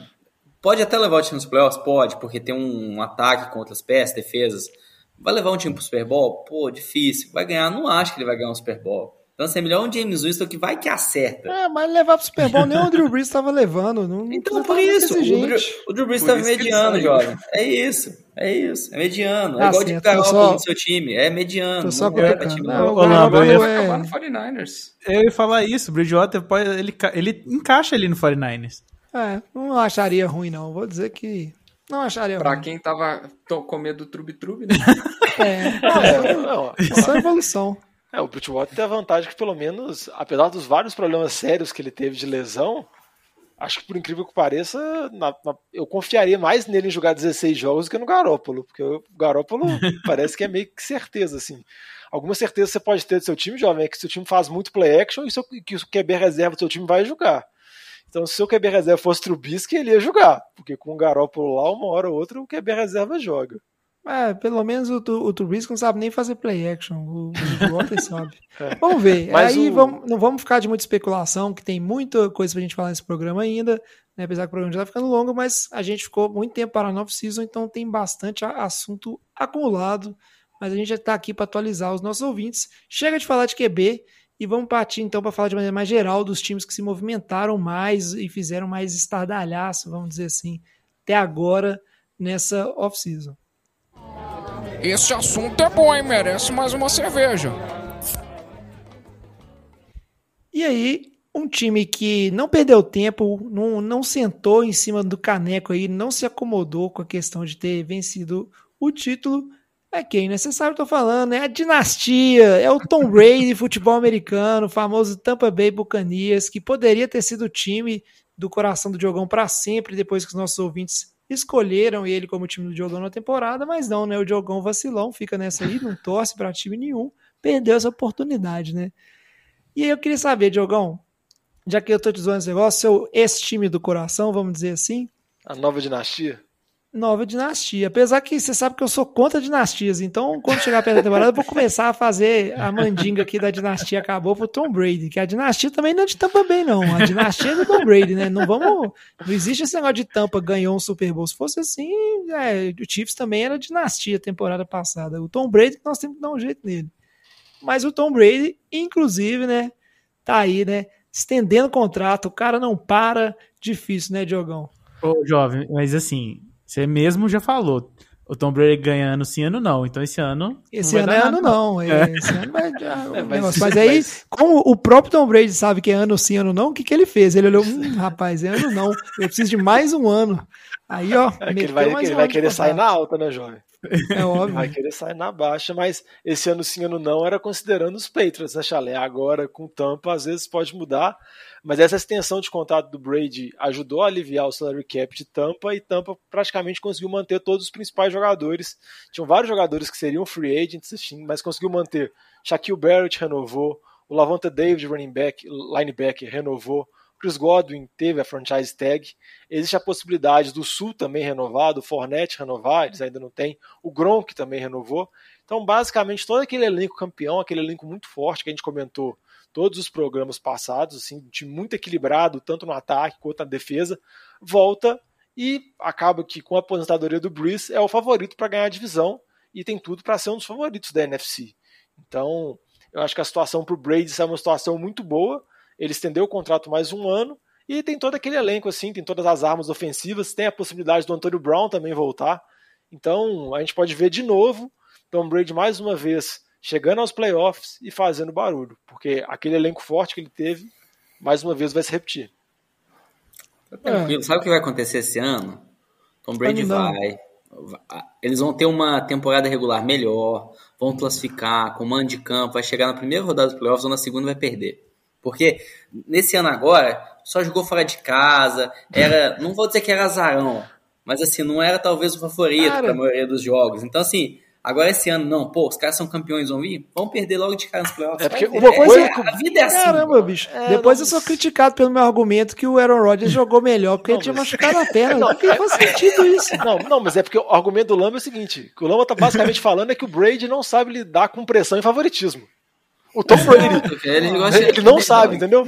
pode até levar o time nos playoffs? Pode, porque tem um ataque contra as peças, defesas. Vai levar um time pro Super Bowl? Pô, difícil. Vai ganhar? Não acho que ele vai ganhar um Super Bowl. Então, assim, é melhor um James Winston que vai que acerta. É, mas levar pro Super Bowl nem o Drew Brees tava levando. Não, não Então, por ficar isso, o Drew, o Drew Brees Por tava mediano, jovem. É isso, é isso. É mediano. É Tá igual de certo, tô Garoppolo só- no seu time. É mediano. Tô só não é pra time Não, bom. o Lamba, eu ia Garoppolo Acabar é... no 49ers. Eu ia falar isso, o Bridgewater pode, ele, ele encaixa ali no 49ers. é, não acharia ruim, não. Vou dizer que não acharia Pra ruim. quem tava com medo do Trube-Trube, né? É, Não, é, não, é só evolução. É, o Bridgewater tem a vantagem que, pelo menos, apesar dos vários problemas sérios que ele teve de lesão, acho que, por incrível que pareça, na- na- eu confiaria mais nele em jogar 16 jogos do que no Garópolo, porque o Garópolo parece que é meio que certeza, assim. Alguma certeza você pode ter do seu time, jovem, é que seu time faz muito play action e seu, que o QB reserva do seu time vai jogar. Então, se o QB reserva fosse Trubisky, ele ia jogar, porque com o Garópolo lá, uma hora ou outra, o QB reserva joga. É, pelo menos o, o Trubisky não sabe nem fazer play action. O, o Bridgewater sabe. Vamos ver. Mas Aí o- vamos, não vamos ficar de muita especulação, que tem muita coisa pra gente falar nesse programa ainda. Né? Apesar que o programa já tá ficando longo, mas a gente ficou muito tempo para a nova season, então tem bastante assunto acumulado. Mas a gente já tá aqui para atualizar os nossos ouvintes. Chega de falar de QB e vamos partir então para falar de maneira mais geral dos times que se movimentaram mais e fizeram mais estardalhaço, vamos dizer assim, até agora nessa off-season. Esse assunto é bom, hein? Merece mais uma cerveja. E aí, um time que não perdeu tempo, não, não sentou em cima do caneco aí, não se acomodou com a questão de ter vencido o título, é quem, né? Você sabe o que eu tô falando, é a dinastia, é o Tom Brady, futebol americano, o famoso Tampa Bay Buccaneers, que poderia ter sido o time do coração do Diogão para sempre, depois que os nossos ouvintes escolheram ele como time do Diogão na temporada, mas não, né? O Diogão vacilão, fica nessa aí, não torce para time nenhum, perdeu essa oportunidade, né? E aí eu queria saber, Diogão, já que eu tô te zoando esse negócio, seu ex-time do coração, vamos dizer assim, A nova dinastia. Nova dinastia. Apesar que você sabe que eu sou contra dinastias, então quando chegar perto da temporada eu vou começar a fazer a mandinga aqui da dinastia acabou pro Tom Brady, que a dinastia também não é de Tampa bem não, a dinastia é do Tom Brady, né? Não vamos, não existe esse negócio de Tampa ganhou um Super Bowl. Se fosse assim, é, o Chiefs também era dinastia temporada passada. O Tom Brady nós temos que dar um jeito nele. Mas o Tom Brady, inclusive, né, tá aí, né, estendendo o contrato, o cara não para, difícil, né, Diogão? Ô, jovem, mas assim, você mesmo já falou. O Tom Brady ganha ano sim, ano não. Então esse ano. Esse não ano vai é ano não. é, Esse ano vai, É, mas- mas aí, mas- como o próprio Tom Brady sabe que é ano sim, ano não, o que, que ele fez? Ele olhou, hum, rapaz, é ano não. Eu preciso de mais um ano. Aí, ó, É que ele vai, mais que ele um vai ano querer sair na alta, né, jovem? É óbvio. Vai querer sair na baixa, mas esse ano sim, ano não, era considerando os Patriots, né, Chalé? Agora, com Tampa, às vezes pode mudar, mas essa extensão de contrato do Brady ajudou a aliviar o salary cap de Tampa e Tampa praticamente conseguiu manter todos os principais jogadores. Tinham vários jogadores que seriam free agents, assim, mas conseguiu manter. Shaquille Barrett renovou, o Lavonta David, running back, linebacker, renovou. Chris Godwin teve a franchise tag. Existe a possibilidade do Sul também renovado, o Fournette renovar, eles ainda não têm. O Gronk também renovou. Então, basicamente, todo aquele elenco campeão, aquele elenco muito forte que a gente comentou todos os programas passados, assim, um time muito equilibrado, tanto no ataque quanto na defesa, volta e acaba que com a aposentadoria do Breeze é o favorito para ganhar a divisão e tem tudo para ser um dos favoritos da NFC. Então, eu acho que a situação para o Brady é uma situação muito boa. Ele estendeu o contrato mais um ano e tem todo aquele elenco assim, tem todas as armas ofensivas, tem a possibilidade do Antônio Brown também voltar. Então, a gente pode ver de novo Tom Brady mais uma vez chegando aos playoffs e fazendo barulho, porque aquele elenco forte que ele teve, mais uma vez vai se repetir. Tá tranquilo. Sabe o que vai acontecer esse ano? Tom Brady Ano não. vai. Eles vão ter uma temporada regular melhor, vão classificar, com mando de campo, vai chegar na primeira rodada dos playoffs ou na segunda vai perder. Porque nesse ano agora, só jogou fora de casa, era. Não vou dizer que era azarão, mas assim, não era talvez o favorito Cara. pra maioria dos jogos. Então, assim, agora esse ano, não, pô, os caras são campeões, vão vir? Vão perder logo de cara nos playoffs. É porque uma ver. coisa É, a vida é assim. Caramba, bicho. É, Depois não- eu sou criticado pelo meu argumento que o Aaron Rodgers jogou melhor porque Não, ele tinha mas- machucado a perna. Não, Não faz sentido isso. Não, não, mas é porque o argumento do Lama é o seguinte: o que o Lama tá basicamente falando é que o Brady não sabe lidar com pressão e favoritismo. O Tom Brady, Ele, ele não sabe, entendeu?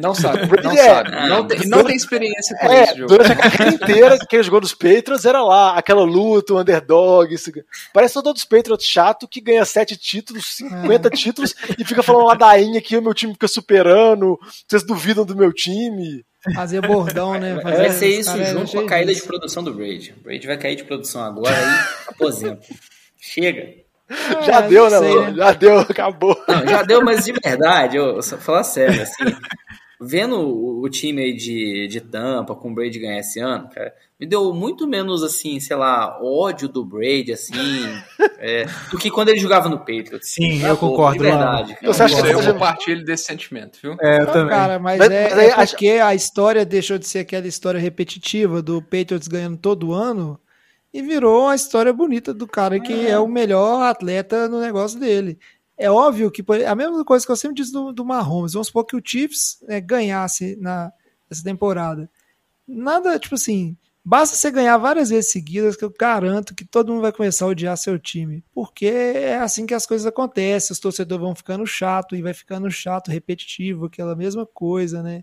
Não sabe, Brady não é- sabe. Ah, Não tem, não tem experiência com É, esse jogo. durante a carreira inteira que ele jogou nos Patriots, era lá, aquela luta, o underdog. Isso. Parece todo dos Patriots chato que ganha sete títulos, 50 títulos e fica falando ladainha que o meu time fica superando, vocês duvidam do meu time. Fazer bordão, né? Fazer, Vai ser isso cara é junto com a caída de produção do Brady. O Brady vai cair de produção agora e aposenta. Chega. Já É, deu, né, sei, Lama? Já deu, acabou. Não, já deu, mas de verdade, eu, só falar sério, assim, vendo o, o time aí de, de Tampa com o Brady ganhar esse ano, cara, me deu muito menos, assim, sei lá, ódio do Brady, assim, é, do que quando ele jogava no Patriots. Sim, Tá eu bom, concordo, De verdade. Então, Você acha que Eu compartilho desse sentimento, viu? É, eu Não, também. cara, mas, Mas- é, mas é acho- porque a história deixou de ser aquela história repetitiva do Patriots ganhando todo ano e virou uma história bonita do cara que é, o melhor atleta no negócio dele. É óbvio que a mesma coisa que eu sempre disse do, do Mahomes. Vamos supor que o Chiefs né, ganhasse na, nessa temporada. Nada, tipo assim, basta você ganhar várias vezes seguidas que eu garanto que todo mundo vai começar a odiar seu time. Porque é assim que as coisas acontecem, os torcedores vão ficando chato e vai ficando chato, repetitivo, aquela mesma coisa, né?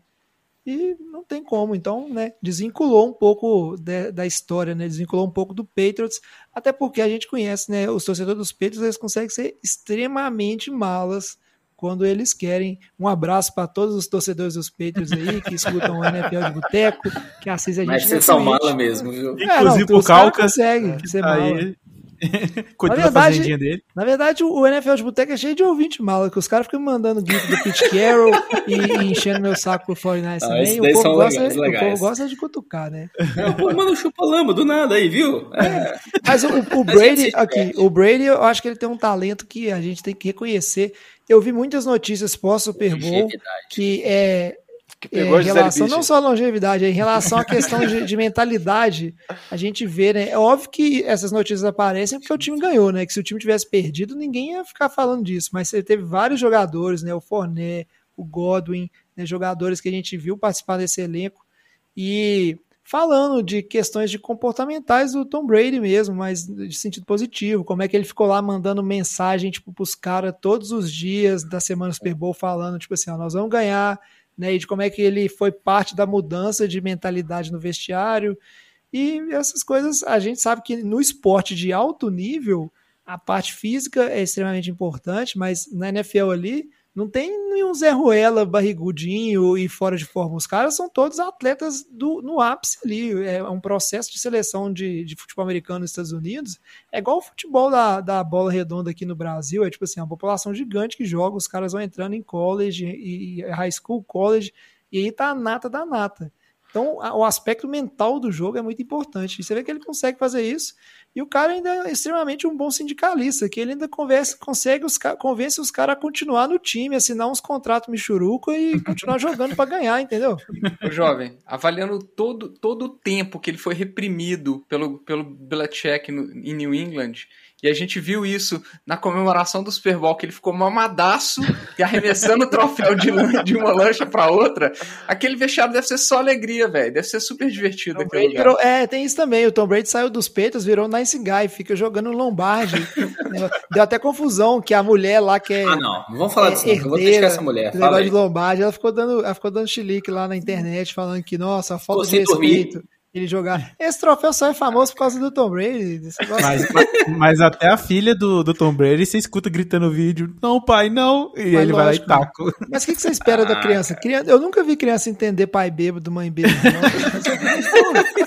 E não tem como, então, né, desvinculou um pouco de- da história, né, desvinculou um pouco do Patriots, até porque a gente conhece, né, os torcedores dos Patriots, eles conseguem ser extremamente malas quando eles querem. Um abraço para todos os torcedores dos Patriots aí, que escutam o NFL de Boteco, que assistem a gente Mas vocês são mala mesmo, viu? É, Inclusive não, o Calcas. conseguem ser mala. Na a verdade- fazendinha dele. Na verdade, o NFL de Boteco é cheio de ouvinte mala, que os caras ficam me mandando GIF do Pete Carroll e, e enchendo meu saco pro 49 Ah, também. esses O daí povo, gosta, legais, o povo legais. gosta de cutucar, né? Não, pô, manda um chupa-lama do nada aí, viu? É, Mas o, o Brady, aqui, o Brady, eu acho que ele tem um talento que a gente tem que reconhecer. Eu vi muitas notícias pós-Super Bowl que é, Que é, pegou em a Gisele relação, não só a longevidade, é em relação à questão de, de mentalidade, a gente vê, né? É óbvio que essas notícias aparecem porque o time ganhou, né? Que se o time tivesse perdido, ninguém ia ficar falando disso. Mas você teve vários jogadores, né? O Fournet, o Godwin, né? jogadores que a gente viu participar desse elenco. E falando de questões de comportamentais do Tom Brady mesmo, mas de sentido positivo, como é que ele ficou lá mandando mensagem tipo pros caras todos os dias da semana Super Bowl falando tipo assim, ó, nós vamos ganhar, né, e de como é que ele foi parte da mudança de mentalidade no vestiário. E essas coisas, a gente sabe que no esporte de alto nível, a parte física é extremamente importante, mas na NFL ali não tem nenhum Zé Ruela barrigudinho e fora de forma. Os caras são todos atletas do, no ápice ali. É um processo de seleção de, de futebol americano nos Estados Unidos. É igual o futebol da, da bola redonda aqui no Brasil. É tipo assim, uma população gigante que joga, os caras vão entrando em college e, e high school, college, e aí tá a nata da nata. Então, o aspecto mental do jogo é muito importante. E você vê que ele consegue fazer isso. E o cara ainda é extremamente um bom sindicalista, que ele ainda conversa, consegue os, convence os caras a continuar no time, assinar uns contratos michuruco e continuar jogando para ganhar, entendeu? Ô, jovem, avaliando todo, todo o tempo que ele foi reprimido pelo, pelo Belichick no, em New England, e a gente viu isso na comemoração do Super Bowl, que ele ficou mamadaço e arremessando o troféu de, de uma lancha pra outra. Aquele vestiário deve ser só alegria, velho. Deve ser super divertido virou- é, tem isso também. O Tom Brady saiu dos peitos, virou nice guy, fica jogando Lombardi. Deu até confusão que a mulher lá que é. Ah, não. Não vamos falar é disso, não. Eu vou herdeira criticar essa mulher. Fala negócio aí. de Lombardi, ela ficou dando, ela ficou dando chilique lá na internet, falando que, nossa, a falta de sem dormir. respeito. Ele jogar. Esse troféu só é famoso por causa do Tom Brady. Mas, mas- até a filha do, do Tom Brady, você escuta gritando no vídeo, não, pai, não. E Mas ele vai lá e lógico. taca. Mas o que, que você espera da Ah, criança? Criança- Eu nunca vi criança entender pai bêbado, mãe bêbado.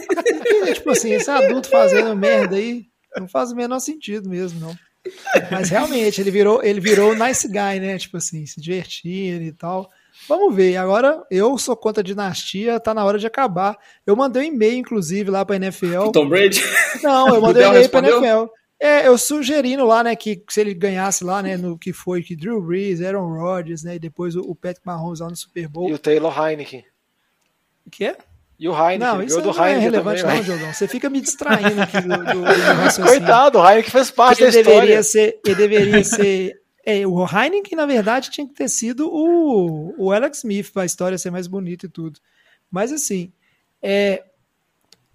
Tipo assim, esse adulto fazendo merda aí não faz o menor sentido mesmo, não. Mas realmente, ele virou, ele virou nice guy, né? Tipo assim, se divertindo e tal. Vamos ver. Agora, eu sou contra a dinastia, tá na hora de acabar. Eu mandei um e-mail, inclusive, lá pra NFL. Tom Brady? Não, eu mandei um e-mail pra? NFL. É, eu sugerindo lá, né, que se ele ganhasse lá, né, no que foi que Drew Brees, Aaron Rodgers, né, e depois o, o Patrick Mahomes lá no Super Bowl. E o Taylor Heineken. O que é? E o Heineken, Não, isso do não é Heineken relevante também, não, ué. Diogão. Você fica me distraindo aqui do, do, do. Coitado, o Heineken fez parte ele da história. deveria ser, ele deveria ser. É, o Heineken, na verdade, tinha que ter sido o, o Alex Smith, para a história ser mais bonita e tudo. Mas assim, é,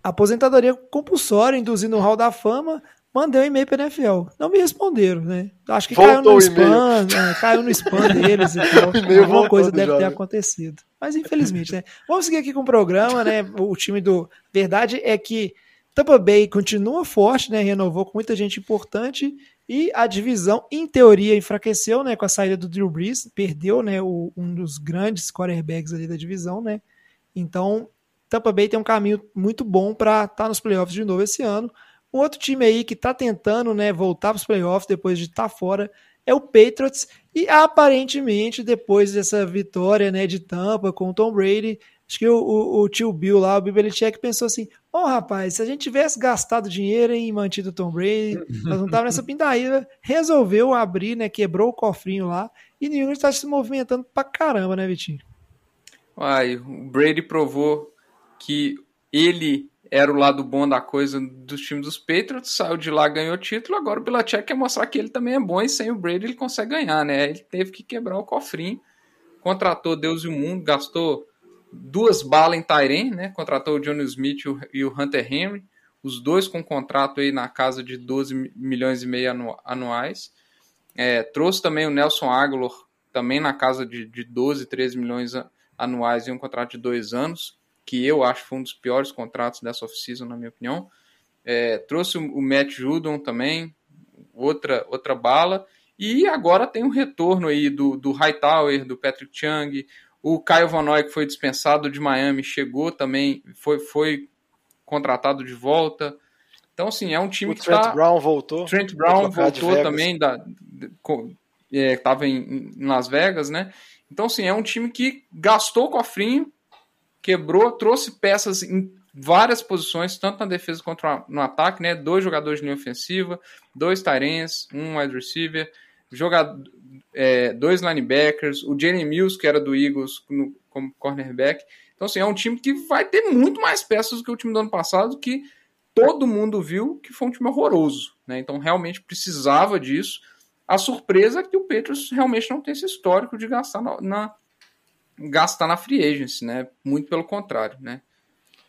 aposentadoria compulsória, induzindo o Hall da Fama, mandei um e-mail para a NFL. Não me responderam, né? Acho que caiu no spam, é, caiu no spam deles e tal. Alguma coisa deve ter jovem. acontecido. Mas infelizmente, né? Vamos seguir aqui com o programa, né? O time do. Verdade é que Tampa Bay continua forte, né? Renovou com muita gente importante e a divisão, em teoria, enfraqueceu, né? Com a saída do Drew Brees, perdeu, né? O, um dos grandes quarterbacks ali da divisão, né? Então, Tampa Bay tem um caminho muito bom para estar nos playoffs de novo esse ano. Um outro time aí que está tentando, né, voltar para os playoffs depois de estar fora é o Patriots e aparentemente depois dessa vitória, né, de Tampa com o Tom Brady, acho que o, o- o tio Bill lá, o Belichick pensou assim: "Ô, rapaz, se a gente tivesse gastado dinheiro em mantido o Tom Brady, nós não tava nessa pindaíba". Resolveu abrir, né, quebrou o cofrinho lá e New England está se movimentando pra caramba, né, Vitinho? Ai, o Brady provou que ele era o lado bom da coisa dos times dos Patriots, saiu de lá, ganhou título, agora o Belichick quer mostrar que ele também é bom e sem o Brady ele consegue ganhar, né? Ele teve que quebrar o cofrinho, contratou Deus e o mundo, gastou duas balas em Tyren, né? Contratou o Johnny Smith e o- o Hunter Henry, os dois com contrato aí na casa de 12 mi- milhões e meio anu- anuais. É, trouxe também o Nelson Aguilar, também na casa de, de 12, 13 milhões anuais e um contrato de dois anos, que eu acho que foi um dos piores contratos dessa off-season, na minha opinião. É, trouxe o, Matt Judon também, outra, outra bala. E agora tem um retorno aí do, do Hightower, do Patrick Chung, o Caio Van Noy, que foi dispensado de Miami, chegou também, foi, foi contratado de volta. Então, assim, é um time O que Trent está... Brown voltou. Trent Brown voltou também, da, é, tava em, em Las Vegas, né? Então, assim, é um time que gastou o cofrinho, quebrou, trouxe peças em várias posições, tanto na defesa quanto no ataque, né? Dois jogadores de linha ofensiva, dois Tyrens, um wide receiver, jogador, é, dois linebackers, o Jalen Mills, que era do Eagles, no- como cornerback. Então, assim, é um time que vai ter muito mais peças do que o time do ano passado, que todo mundo viu que foi um time horroroso. Né? Então, realmente precisava disso. A surpresa é que o Patriots realmente não tem esse histórico de gastar na, na- gastar na free agency, né? Muito pelo contrário, né?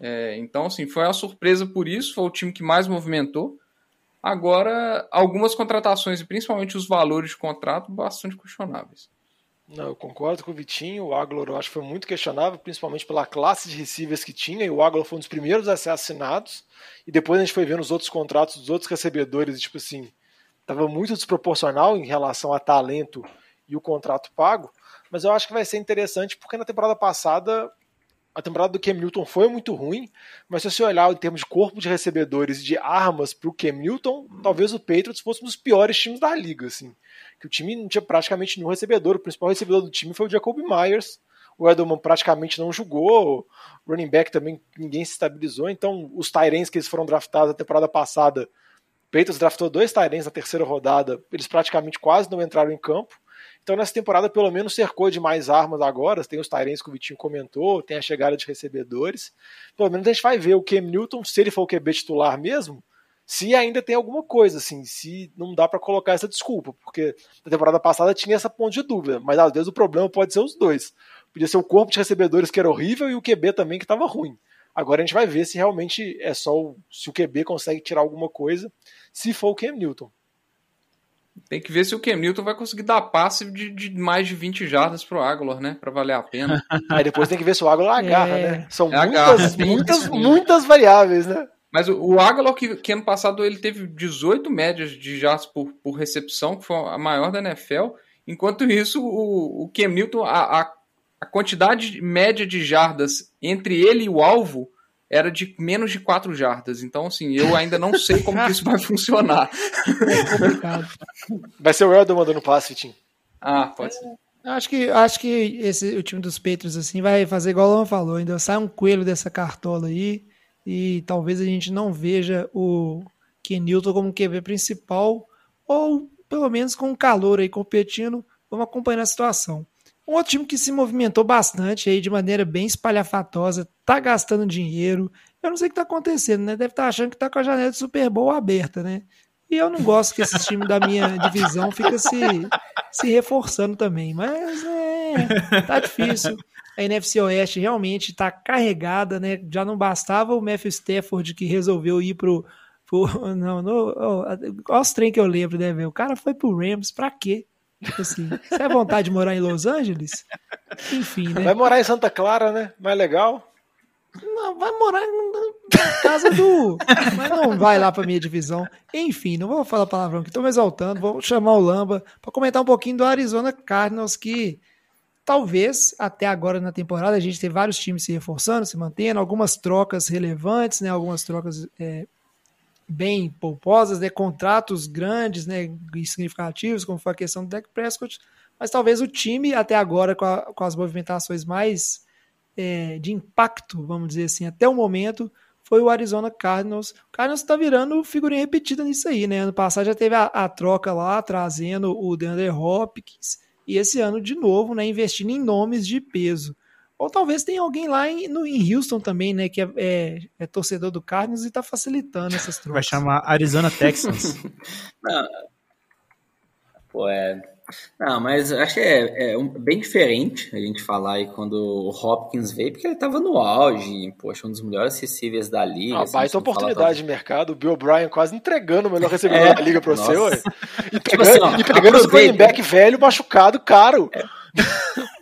É, então, assim, foi uma surpresa por isso, foi o time que mais movimentou. Agora, algumas contratações, e principalmente os valores de contrato, bastante questionáveis. Não, eu concordo com o Vitinho. O Aguilar eu acho que foi muito questionável, principalmente pela classe de receivers que tinha. E o Aguilar foi um dos primeiros a ser assinados. E depois a gente foi vendo os outros contratos dos outros recebedores, e, tipo assim, estava muito desproporcional em relação a talento e o contrato pago. Mas eu acho que vai ser interessante porque na temporada passada a temporada do Cam Newton foi muito ruim, mas se você olhar em termos de corpo de recebedores e de armas para o Cam Newton, talvez o Patriots fosse um dos piores times da liga, assim. Que o time não tinha praticamente nenhum recebedor, o principal recebedor do time foi o Jacoby Myers. O Edelman praticamente não jogou, o running back também ninguém se estabilizou, então os Tyrens que eles foram draftados na temporada passada, o Patriots draftou dois Tyrens na terceira rodada, eles praticamente quase não entraram em campo. Então nessa temporada pelo menos cercou de mais armas agora, tem os Tyrens que o Vitinho comentou, tem a chegada de recebedores. Pelo menos a gente vai ver o Cam Newton, se ele for o QB titular mesmo, se ainda tem alguma coisa, assim, se não dá para colocar essa desculpa, porque na temporada passada tinha essa ponto de dúvida, mas às vezes o problema pode ser os dois. Podia ser o corpo de recebedores que era horrível e o QB também que estava ruim. Agora a gente vai ver se realmente é só o, se o QB consegue tirar alguma coisa, se for o Cam Newton. Tem que ver se o Cam Newton vai conseguir dar passe de, de mais de 20 jardas pro Aguilar, né? Pra valer a pena. Aí depois tem que ver se o Aguilar agarra, É. né? São Agarra, muitas, tem muitas, isso. muitas variáveis, né? Mas o, o Aguilar, que, que ano passado ele teve 18 médias de jardas por, por recepção, que foi a maior da NFL. Enquanto isso, o, o Cam Newton, a, a, a quantidade média de jardas entre ele e o alvo era de menos de 4 jardas. Então, assim, eu ainda não sei como que isso vai funcionar. É complicado. Vai ser o Eldon mandando passe, Vitinho. Ah, pode ser. Eu Acho que, acho que esse, o time dos Patriots assim, vai fazer igual o Luan falou, ainda sai um coelho dessa cartola aí e talvez a gente não veja o Ken Newton como QB principal ou pelo menos com calor aí competindo. Vamos acompanhar a situação. Um outro time que se movimentou bastante aí de maneira bem espalhafatosa, tá gastando dinheiro. Eu não sei o que tá acontecendo, né? Deve estar achando que tá com a janela de Super Bowl aberta, né? E eu não gosto que esse time da minha divisão fica se, se reforçando também. Mas é, tá difícil. A NFC Oeste realmente está carregada, né? Já não bastava o Matthew Stafford que resolveu ir pro. pro não, no, oh, olha os trem que eu lembro, né, velho? O cara foi pro Rams, pra quê? Tipo assim, você é vontade de morar em Los Angeles? Enfim, né? Vai morar em Santa Clara, né? Mais legal. Não, vai morar na casa do. Mas não vai lá pra minha divisão. Enfim, não vou falar palavrão que estou me exaltando. Vou chamar o Lamba para comentar um pouquinho do Arizona Cardinals, que talvez até agora na temporada a gente tem vários times se reforçando, se mantendo, algumas trocas relevantes, né? Algumas trocas é, bem pouposas, né? Contratos grandes, né? E significativos, como foi a questão do Dak Prescott. Mas talvez o time, até agora, com, a, com as movimentações mais é, de impacto, vamos dizer assim, até o momento, foi o Arizona Cardinals. O Cardinals está virando figurinha repetida nisso aí, né? Ano passado já teve a, a troca lá, trazendo o DeAndre Hopkins, e esse ano, de novo, né, investindo em nomes de peso. Ou talvez tenha alguém lá em, no, em Houston também, né, que é, é, é torcedor do Cardinals e está facilitando essas trocas. Vai chamar Arizona Texans. Não. Pô, é, não, mas acho que é, é um, bem diferente a gente falar aí quando o Hopkins veio, porque ele estava no auge, poxa, um dos melhores recíveis da liga. Ah, assim, baita oportunidade de mercado, o Bill O'Brien quase entregando o melhor recebedor é, da liga para você, ué. E tipo pegando, assim, ó, e pegando os running back velho, machucado, caro. É.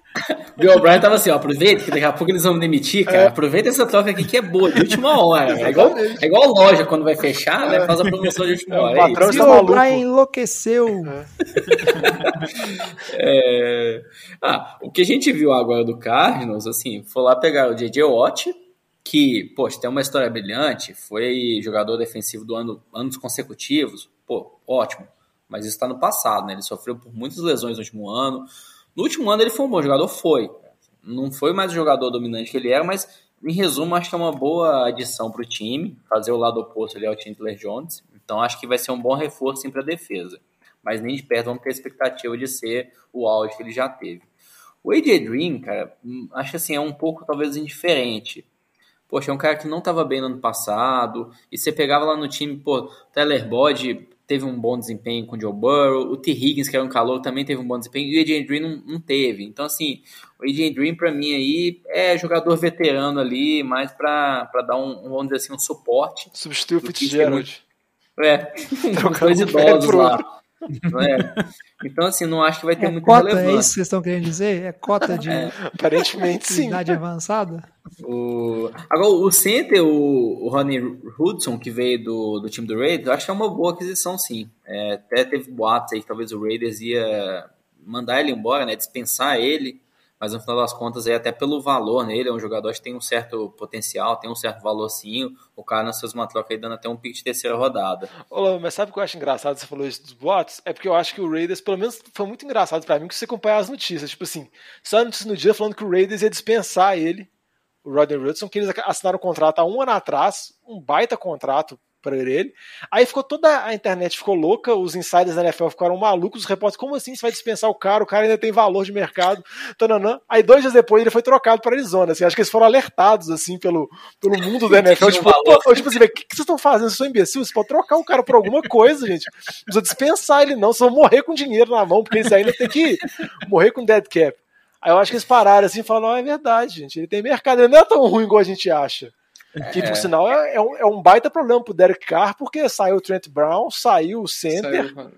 Bill O'Brien tava assim, ó, aproveita que daqui a pouco eles vão me demitir, cara. É. Aproveita essa troca aqui que é boa, de última hora. É igual, é igual loja quando vai fechar, né? Faz a promoção de última é, hora. O patrão é Bill O'Brien enlouqueceu. É. Ah, o que a gente viu agora do Cardinals, assim, foi lá pegar o J.J. Watt, que, poxa, tem uma história brilhante, foi jogador defensivo do ano, anos consecutivos, pô, ótimo. Mas isso está no passado, né? Ele sofreu por muitas lesões no último ano. No último ano ele foi um bom jogador, foi. Não foi mais o jogador dominante que ele era, mas em resumo acho que é uma boa adição para o time, fazer o lado oposto ali ao Chandler Jones. Então acho que vai ser um bom reforço para a defesa. Mas nem de perto vamos ter a expectativa de ser o auge que ele já teve. O AJ Dream, cara, hum, acho assim, é um pouco talvez indiferente. Poxa, é um cara que não estava bem no ano passado, e você pegava lá no time, pô, Tyler Boyd teve um bom desempenho com o Joe Burrow, o T. Higgins, que era um calor, também teve um bom desempenho, e o AJ Dream não, não teve. Então, assim, o AJ Dream, para mim, aí, é jogador veterano ali, mais para dar um, vamos dizer assim, um suporte. Substitui o Fitzgerald. É, dois idosos lá. É? Então, assim, não acho que vai ter é muita cota, relevância. É isso que vocês estão querendo dizer? É cota de é, aparentemente sim. idade avançada? O... Agora, o center, o, o Ronnie Hudson, que veio do, do time do Raiders, eu acho que é uma boa aquisição, sim. É, até teve boatos aí que talvez o Raiders ia mandar ele embora, né, dispensar ele mas no final das contas é até pelo valor nele, é um jogador que tem um certo potencial, tem um certo valor sim, o cara nas suas uma troca aí dando até um pique de terceira rodada. Olá, mas sabe o que eu acho engraçado, você falou isso dos bots? É porque eu acho que o Raiders, pelo menos foi muito engraçado para mim que você acompanhar as notícias, tipo assim, só a notícia no dia falando que o Raiders ia dispensar ele, o Rodney Hudson, que eles assinaram o contrato há um ano atrás, um baita contrato para ele. Aí ficou toda a internet ficou louca, os insiders da NFL ficaram malucos, os repórteres, como assim você vai dispensar o cara? O cara ainda tem valor de mercado. Tananã. Aí dois dias depois ele foi trocado para Arizona. Assim, acho que eles foram alertados assim pelo, pelo mundo da NFL. tipo, pô, tipo assim, o que, que vocês estão fazendo? Vocês são imbecil? Você pode trocar o cara por alguma coisa, gente. Não precisa dispensar ele, não. Vocês vão morrer com dinheiro na mão, porque eles ainda tem que morrer com dead cap. Aí eu acho que eles pararam assim e falaram: não, é verdade, gente. Ele tem mercado, ele não é tão ruim igual a gente acha. Que, por é. sinal, é, é, um, é um baita problema pro Derek Carr, porque saiu o Trent Brown, saiu o center. Saiu,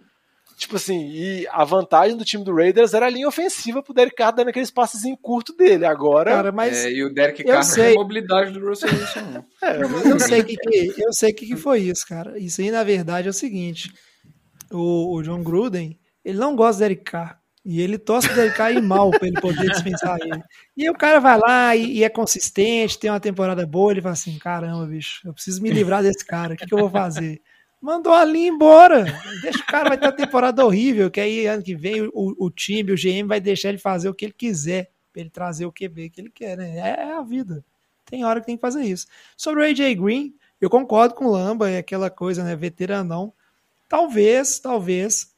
tipo assim, e a vantagem do time do Raiders era a linha ofensiva pro Derek Carr dando aqueles passes em curto dele. Agora. Cara, mas é, e o Derek Carr sei. a mobilidade do Russell Wilson. é, eu sei que, que, eu sei que, que foi isso, cara. Isso aí, na verdade, é o seguinte: o, o John Gruden, ele não gosta do Derek Carr. E ele torce para ele cair mal para ele poder dispensar ele. E o cara vai lá e, e, é consistente, tem uma temporada boa, ele fala assim: caramba, bicho, eu preciso me livrar desse cara, o que, que eu vou fazer? Mandou ali embora. Deixa o cara, vai ter uma temporada horrível, que aí ano que vem o, o time, o GM vai deixar ele fazer o que ele quiser, para ele trazer o QB que ele quer, né? É, é, a vida. Tem hora que tem que fazer isso. Sobre o AJ Green, eu concordo com o Lamba, é aquela coisa, né? Veteranão. Talvez, talvez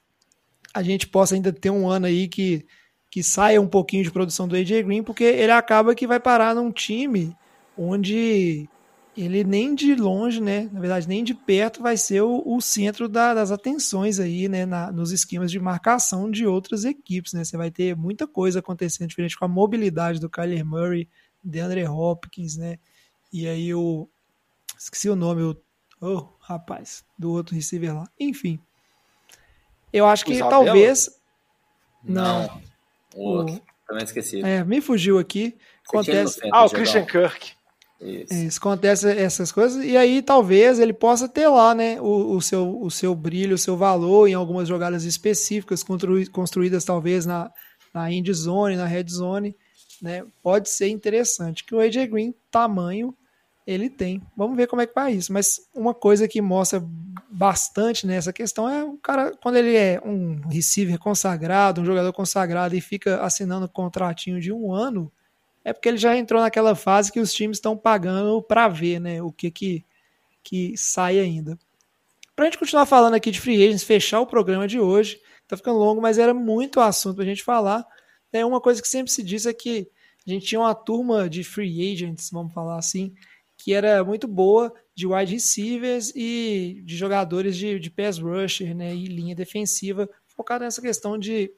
a gente possa ainda ter um ano aí que, que saia um pouquinho de produção do AJ Green, porque ele acaba que vai parar num time onde ele nem de longe, né, na verdade nem de perto vai ser o, o centro da, das atenções aí, né, na, nos esquemas de marcação de outras equipes, né, você vai ter muita coisa acontecendo diferente com a mobilidade do Kyler Murray, DeAndre Hopkins, né, e aí o, esqueci o nome, o, oh, rapaz, do outro receiver lá, enfim, eu acho que Isabella? talvez, não, O outro. Também esqueci. é, me fugiu aqui, acontece, Ah, o. Christian Kirk. Isso. Isso, acontece essas coisas, e aí talvez ele possa ter lá, né, o, o seu, o seu brilho, o seu valor em algumas jogadas específicas, construí- construídas talvez na, na end zone, na red zone, né, pode ser interessante, que o AJ Green, tamanho, ele tem. Vamos ver como é que vai isso, mas uma coisa que mostra bastante nessa questão é o cara, quando ele é um receiver consagrado, um jogador consagrado e fica assinando um contratinho de um ano, é porque ele já entrou naquela fase que os times estão pagando para ver, né, o que que, que sai ainda. Pra gente continuar falando aqui de free agents, fechar o programa de hoje, tá ficando longo, mas era muito assunto pra gente falar. É uma coisa que sempre se diz é que a gente tinha uma turma de free agents, vamos falar assim, que era muito boa de wide receivers e de jogadores de, de pass rusher, né, e linha defensiva, focada nessa questão de,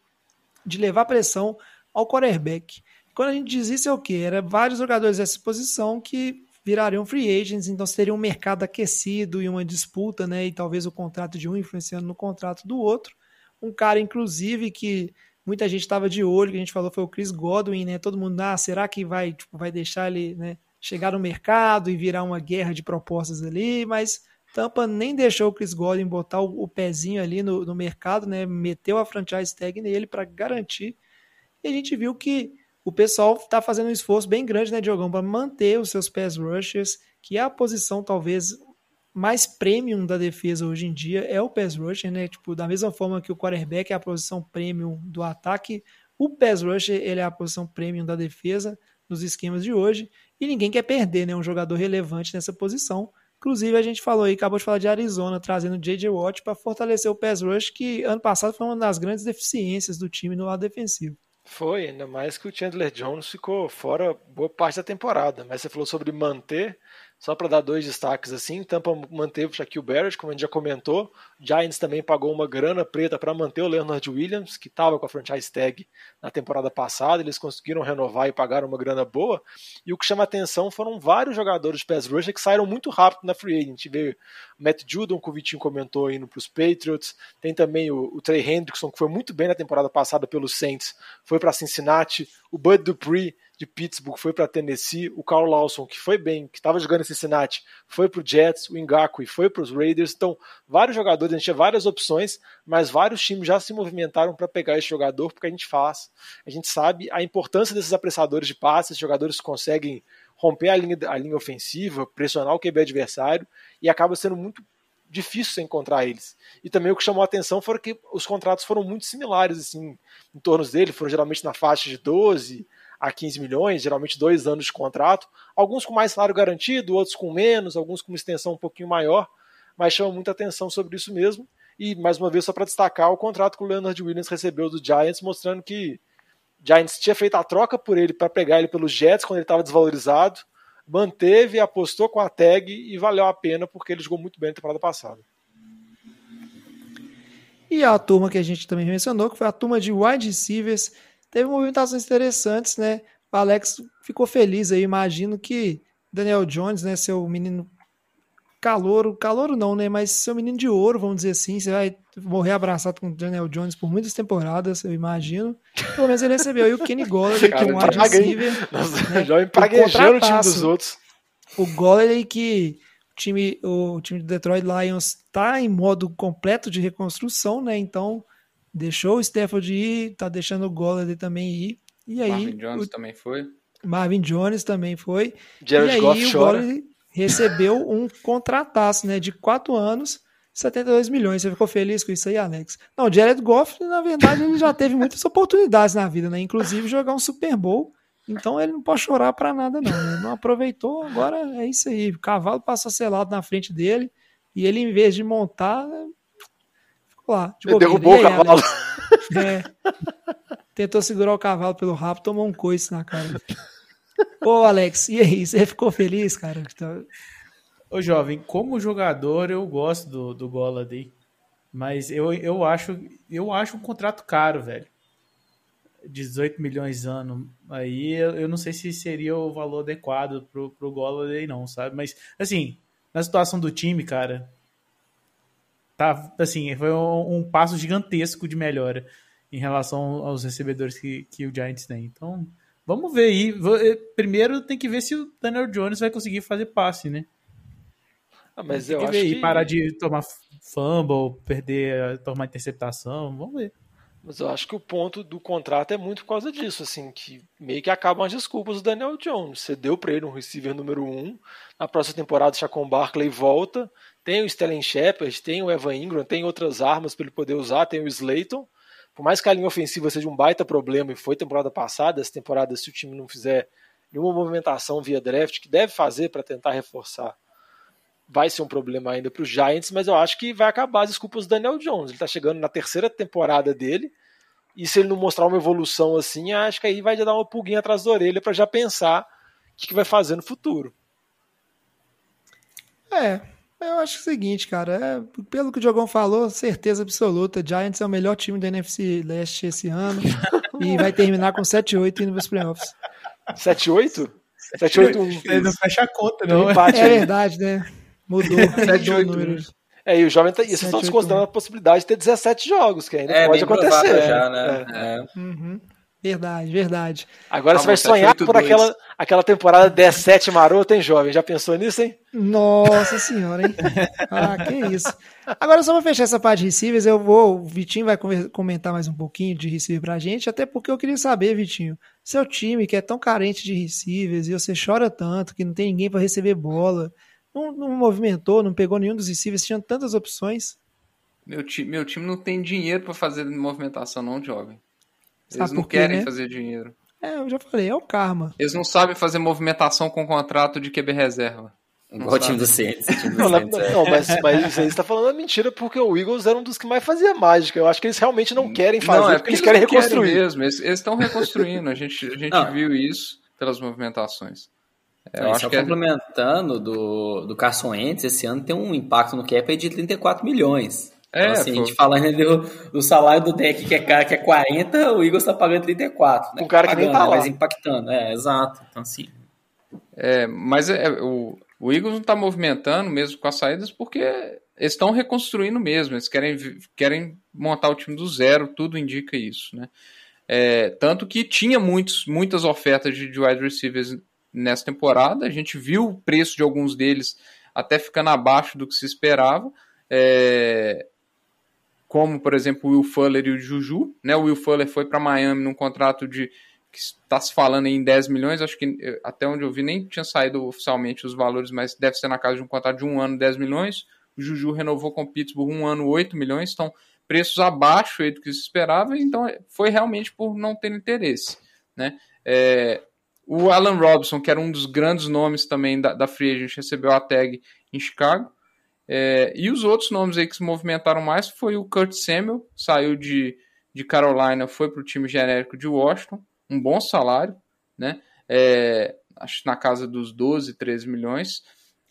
de levar pressão ao quarterback. Quando a gente diz isso é o quê? Era vários jogadores dessa posição que virariam free agents, então seria um mercado aquecido e uma disputa, né? E talvez o contrato de um influenciando no contrato do outro. Um cara, inclusive, que muita gente estava de olho, que a gente falou foi o Chris Godwin, né? Todo mundo, ah, será que vai, tipo, vai deixar ele né, chegar no mercado e virar uma guerra de propostas ali? Mas Tampa nem deixou o Chris Godwin botar o, o pezinho ali no, no mercado, né? Meteu a franchise tag nele para garantir. E a gente viu que o pessoal está fazendo um esforço bem grande, né, Diogão, para manter os seus pass rushers, que é a posição talvez mais premium da defesa hoje em dia, é o pass rusher, né? Tipo, da mesma forma que o quarterback é a posição premium do ataque, o pass rusher ele é a posição premium da defesa nos esquemas de hoje, e ninguém quer perder, né, um jogador relevante nessa posição. Inclusive, a gente falou aí, acabou de falar de Arizona, trazendo J.J. Watt para fortalecer o pass rush, que ano passado foi uma das grandes deficiências do time no lado defensivo. Foi, ainda mais que o Chandler Jones ficou fora boa parte da temporada. Mas você falou sobre manter, só para dar dois destaques assim, Tampa manteve o Shaquille Barrett, como a gente já comentou. Giants também pagou uma grana preta para manter o Leonard Williams, que estava com a franchise tag na temporada passada. Eles conseguiram renovar e pagaram uma grana boa. E o que chama atenção foram vários jogadores de pass rusher que saíram muito rápido na free agent. Veio o Matt Judon, que o Vitinho comentou, indo para os Patriots. Tem também o, o Trey Hendrickson, que foi muito bem na temporada passada pelos Saints, foi para Cincinnati. O Bud Dupree, de Pittsburgh, foi para Tennessee. O Carl Lawson, que foi bem, que estava jogando em Cincinnati, foi para o Jets. O Ngakwe foi para os Raiders. Então, vários jogadores, a gente tinha várias opções, mas vários times já se movimentaram para pegar esse jogador, porque a gente faz, a gente sabe a importância desses apressadores de passes, jogadores que conseguem romper a linha, a linha ofensiva, pressionar o QB adversário, e acaba sendo muito difícil você encontrar eles. E também o que chamou a atenção foi que os contratos foram muito similares, assim, em torno dele, foram geralmente na faixa de 12 a 15 milhões, geralmente dois anos de contrato, alguns com mais salário garantido, outros com menos, alguns com uma extensão um pouquinho maior, mas chama muita atenção sobre isso mesmo. E, mais uma vez, só para destacar, o contrato que o Leonard Williams recebeu do Giants, mostrando que Giants tinha feito a troca por ele para pegar ele pelos Jets quando ele estava desvalorizado, manteve, apostou com a tag e valeu a pena porque ele jogou muito bem na temporada passada. E a turma que a gente também mencionou, que foi a turma de wide receivers, teve movimentações interessantes, né? O Alex ficou feliz aí, imagino que Daniel Jones, né, seu menino calouro, calouro não, né, mas seu menino de ouro, vamos dizer assim, você vai morrer abraçado com o Daniel Jones por muitas temporadas, eu imagino. Pelo menos ele recebeu aí o Kenny Golladay, que é um wide receiver. Nossa, né, já o time dos outros. O Golladay que o time, o time do Detroit Lions está em modo completo de reconstrução, né? Então deixou o Stafford ir, tá deixando o Golladay também ir. E aí Marvin Jones o também foi. Marvin Jones também foi. Jared e aí Goff o chora. Golladay recebeu um contrataço, né? De quatro anos, 72 milhões. Você ficou feliz com isso aí, Alex? Não, o Jared Goff, na verdade, ele já teve muitas oportunidades na vida, né? Inclusive jogar um Super Bowl. Então ele não pode chorar pra nada, não. Né? Não aproveitou, agora é isso aí. O cavalo passou selado na frente dele e ele, em vez de montar, lá. de Ele bobeira. derrubou E o aí, cavalo. É. tentou segurar o cavalo pelo rabo, tomou um coice na cara. Ô, Alex, e aí? Você ficou feliz, cara? Então, Ô, jovem, como jogador, eu gosto do, do Golladay. Mas eu, eu, acho, eu acho um contrato caro, velho. 18 milhões ano. Aí eu, eu não sei se seria o valor adequado pro, pro Golladay, não, sabe? Mas, assim, na situação do time, cara, tá, assim, foi um, um passo gigantesco de melhora em relação aos recebedores que, que o Giants tem. Então, vamos ver aí. Eh, Primeiro tem que ver se o Daniel Jones vai conseguir fazer passe, né? Ah, mas tem eu que acho ver aí, que... parar de tomar fumble, perder, tomar interceptação. Vamos ver. Mas eu acho que o ponto do contrato é muito por causa disso, assim, que meio que acabam as desculpas do Daniel Jones. Você deu pra ele um receiver número um, na próxima temporada o Chacon Barkley volta, tem o Stellan Shepard, tem o Evan Ingram, tem outras armas para ele poder usar, tem o Slayton. Por mais que a linha ofensiva seja um baita problema, e foi temporada passada, essa temporada, se o time não fizer nenhuma movimentação via draft, que deve fazer para tentar reforçar, vai ser um problema ainda para os Giants, mas eu acho que vai acabar as desculpas do Daniel Jones. Ele está chegando na terceira temporada dele, e se ele não mostrar uma evolução assim, acho que aí vai dar uma pulguinha atrás da orelha para já pensar o que, que vai fazer no futuro. É, eu acho o seguinte, cara. é, pelo que o Diogão falou, certeza absoluta. Giants é o melhor time da NFC Leste esse ano. e vai terminar com 7-8 indo para os playoffs. 7-8? 7-8-1. Ele não fecha a conta, não. empate É aí. verdade, né? Mudou, mudou o número. É, e o jovem tá, e vocês estão 7-8-1. desconsiderando a possibilidade de ter 17 jogos, que ainda É, pode acontecer. já, É. né? É. Uhum. Verdade, verdade. Agora Tá você vai sonhar 7-8-2. por aquela, aquela temporada 17 marota, hein, jovem? Já pensou nisso, hein? Nossa senhora, hein? Ah, que isso. Agora, só pra fechar essa parte de receivers, eu vou. O Vitinho vai comentar mais um pouquinho de receiver pra gente, até porque eu queria saber, Vitinho, seu time que é tão carente de receivers e você chora tanto que não tem ninguém pra receber bola, não, não movimentou, não pegou nenhum dos receivers, tinha tantas opções. Meu, ti, meu time não tem dinheiro pra fazer movimentação, não, jovem. Eles Sabe não por quê, querem né? fazer dinheiro. É, eu já falei, é o karma. Eles não sabem fazer movimentação com contrato de QB reserva. Igual o time do Saints. Não, é. não, mas, mas você tá falando é mentira, porque o Eagles era um dos que mais fazia mágica. Eu acho que eles realmente não querem fazer, não, é porque eles querem não reconstruir. mesmo. Eles eles estão reconstruindo. A gente, a gente Não. viu isso pelas movimentações. É, eu Não, acho só que é, complementando do, do Carson Wentz, esse ano tem um impacto no cap de 34 milhões. É, então, assim, a pô. gente falando do, do salário do deck que é, cara, que é 40, o Eagles tá pagando 34. Né? Um cara que nem Pagando, tá né? lá. Mas impactando, é, exato. Então, assim, é, mas é, o, o Eagles não está movimentando mesmo com as saídas porque eles estão reconstruindo mesmo. Eles querem, querem montar o time do zero, tudo indica isso, né? É, tanto que tinha muitos, muitas ofertas de, de wide receivers nessa temporada. A gente viu o preço de alguns deles até ficando abaixo do que se esperava. É, como, por exemplo, o Will Fuller e o Juju. Né? O Will Fuller foi para Miami num contrato de que está se falando em 10 milhões, acho que eh, até onde eu vi nem tinha saído oficialmente os valores, mas deve ser na casa de um contrato de um ano, 10 milhões. O Juju renovou com o Pittsburgh um ano, 8 milhões, então preços abaixo do que se esperava, então eh, foi realmente por não ter interesse. Né? É, o Alan Robinson, que era um dos grandes nomes também da, da Free Agent, recebeu a tag em Chicago. É, e os outros nomes aí que se movimentaram mais foi o Kurt Samuel, saiu de, de Carolina, foi para o time genérico de Washington, um bom salário, né? É, acho na casa dos 12, 13 milhões.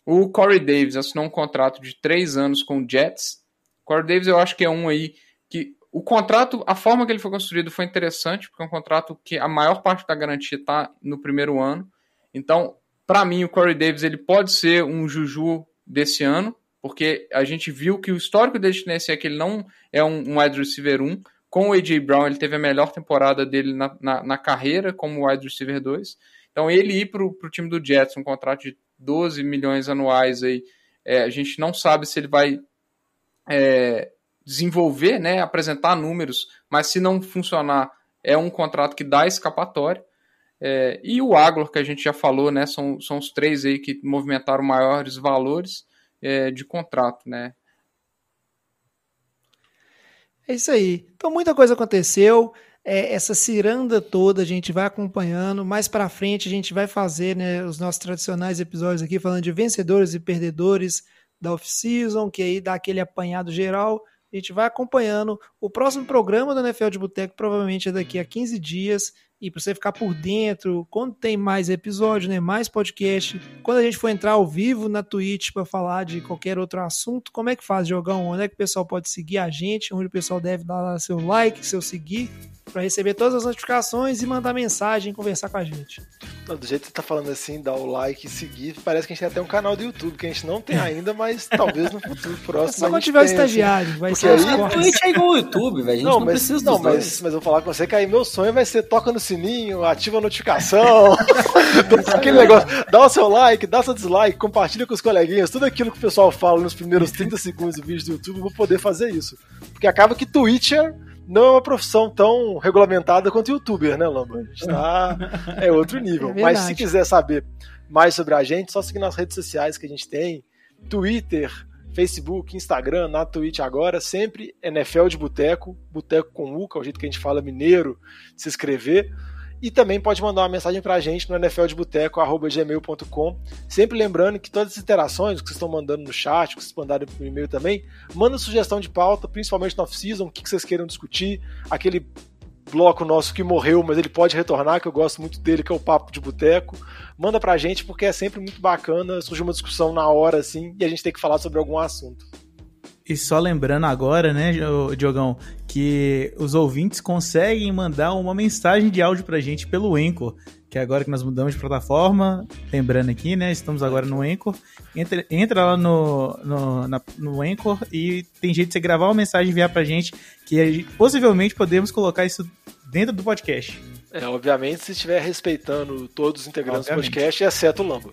O Corey Davis assinou um contrato de 3 anos com o Jets. Corey Davis eu acho que é um aí que o contrato, a forma que ele foi construído foi interessante, porque é um contrato que a maior parte da garantia está no primeiro ano. Então, para mim, o Corey Davis ele pode ser um Juju desse ano, porque a gente viu que o histórico dele de é que ele não é um, um wide receiver 1. Com o A.J. Brown, ele teve a melhor temporada dele na, na, na carreira como wide receiver 2. Então, ele ir para o time do Jets, um contrato de 12 milhões anuais, aí, é, a gente não sabe se ele vai é, desenvolver, né, apresentar números, mas se não funcionar, é um contrato que dá escapatória. É, e o Aglor, que a gente já falou, né, são, são os três aí que movimentaram maiores valores é, de contrato, né. É isso aí. Então muita coisa aconteceu. É, essa ciranda toda a gente vai acompanhando. Mais para frente a gente vai fazer né, os nossos tradicionais episódios aqui falando de vencedores e perdedores da off-season, que aí dá aquele apanhado geral. A gente vai acompanhando. O próximo programa do NFL de Boteco provavelmente é daqui a 15 dias. E para você ficar por dentro, quando tem mais episódio, né, mais podcast, quando a gente for entrar ao vivo na Twitch para falar de qualquer outro assunto, como é que faz, Jogão? Onde é que o pessoal pode seguir a gente? Onde o pessoal deve dar seu like, seu seguir, para receber todas as notificações e mandar mensagem, conversar com a gente. Não, do jeito que você tá falando assim, dar o like e seguir, parece que a gente tem até um canal do YouTube, que a gente não tem ainda, mas talvez no futuro próximo. Só a quando gente tiver o tenha, estagiário, assim. vai Porque ser os aí- cortes. Twitch é igual o YouTube, velho. A gente não, Não, mas, precisa não dois. mas, mas eu vou falar com você que aí meu sonho vai ser toca no sininho, ativa a notificação, aquele negócio, dá o seu like, dá seu dislike, compartilha com os coleguinhas, tudo aquilo que o pessoal fala nos primeiros 30 segundos do vídeo do YouTube, eu vou poder fazer isso. Porque acaba que Twitcher não é uma profissão tão regulamentada quanto youtuber, né, Lamba? A gente tá, é outro nível. É Mas se quiser saber mais sobre a gente, só seguir nas redes sociais que a gente tem, Twitter, Facebook, Instagram, na Twitch agora, sempre NFL de Boteco, Boteco com U, que é o jeito que a gente fala mineiro de se escrever. E também pode mandar uma mensagem pra gente no nfldeboteco.gmail.com. Sempre lembrando que todas as interações que vocês estão mandando no chat, que vocês mandaram por e-mail também, manda sugestão de pauta, principalmente no off-season, o que que vocês queiram discutir, aquele bloco nosso que morreu, mas ele pode retornar, que eu gosto muito dele, que é o Papo de Boteco. Manda pra gente, porque é sempre muito bacana, surge uma discussão na hora, assim, e a gente tem que falar sobre algum assunto. E só lembrando agora, né, Diogão, que os ouvintes conseguem mandar uma mensagem de áudio pra gente pelo Anchor, que é agora que nós mudamos de plataforma, lembrando aqui, né, estamos agora no Anchor. Entra, entra lá no, no, na- no Anchor e tem jeito de você gravar uma mensagem e enviar pra gente, que gente- possivelmente podemos colocar isso dentro do podcast. É, obviamente, se estiver respeitando todos os integrantes Obviamente. do podcast, exceto o Lamba.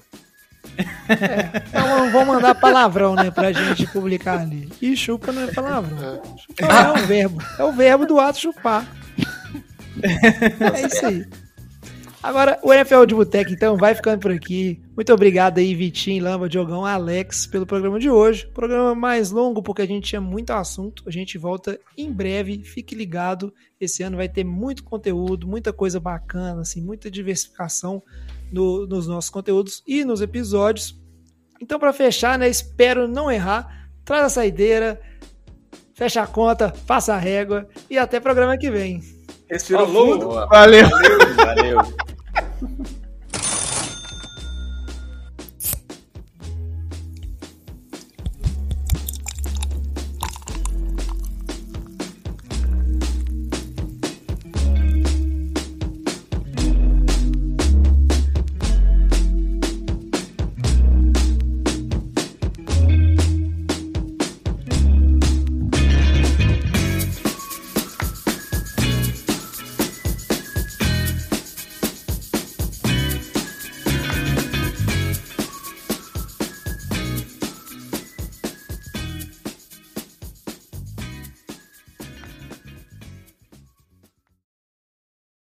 Então não vão mandar palavrão, né, pra gente publicar ali. E chupa não é palavrão. Chupar é o verbo. É o verbo do ato chupar. É isso aí. Agora, o NFL de Boteco, então, vai ficando por aqui. Muito obrigado aí, Vitinho, Lamba, Diogão, Alex, pelo programa de hoje. Programa mais longo, porque a gente tinha muito assunto. A gente volta em breve. Fique ligado. Esse ano vai ter muito conteúdo, muita coisa bacana, assim, muita diversificação no- nos nossos conteúdos e nos episódios. Então, para fechar, né, espero não errar. Traz a saideira, fecha a conta, passa a régua e até programa que vem. Respirou Falou. fundo. Boa. Valeu! Valeu.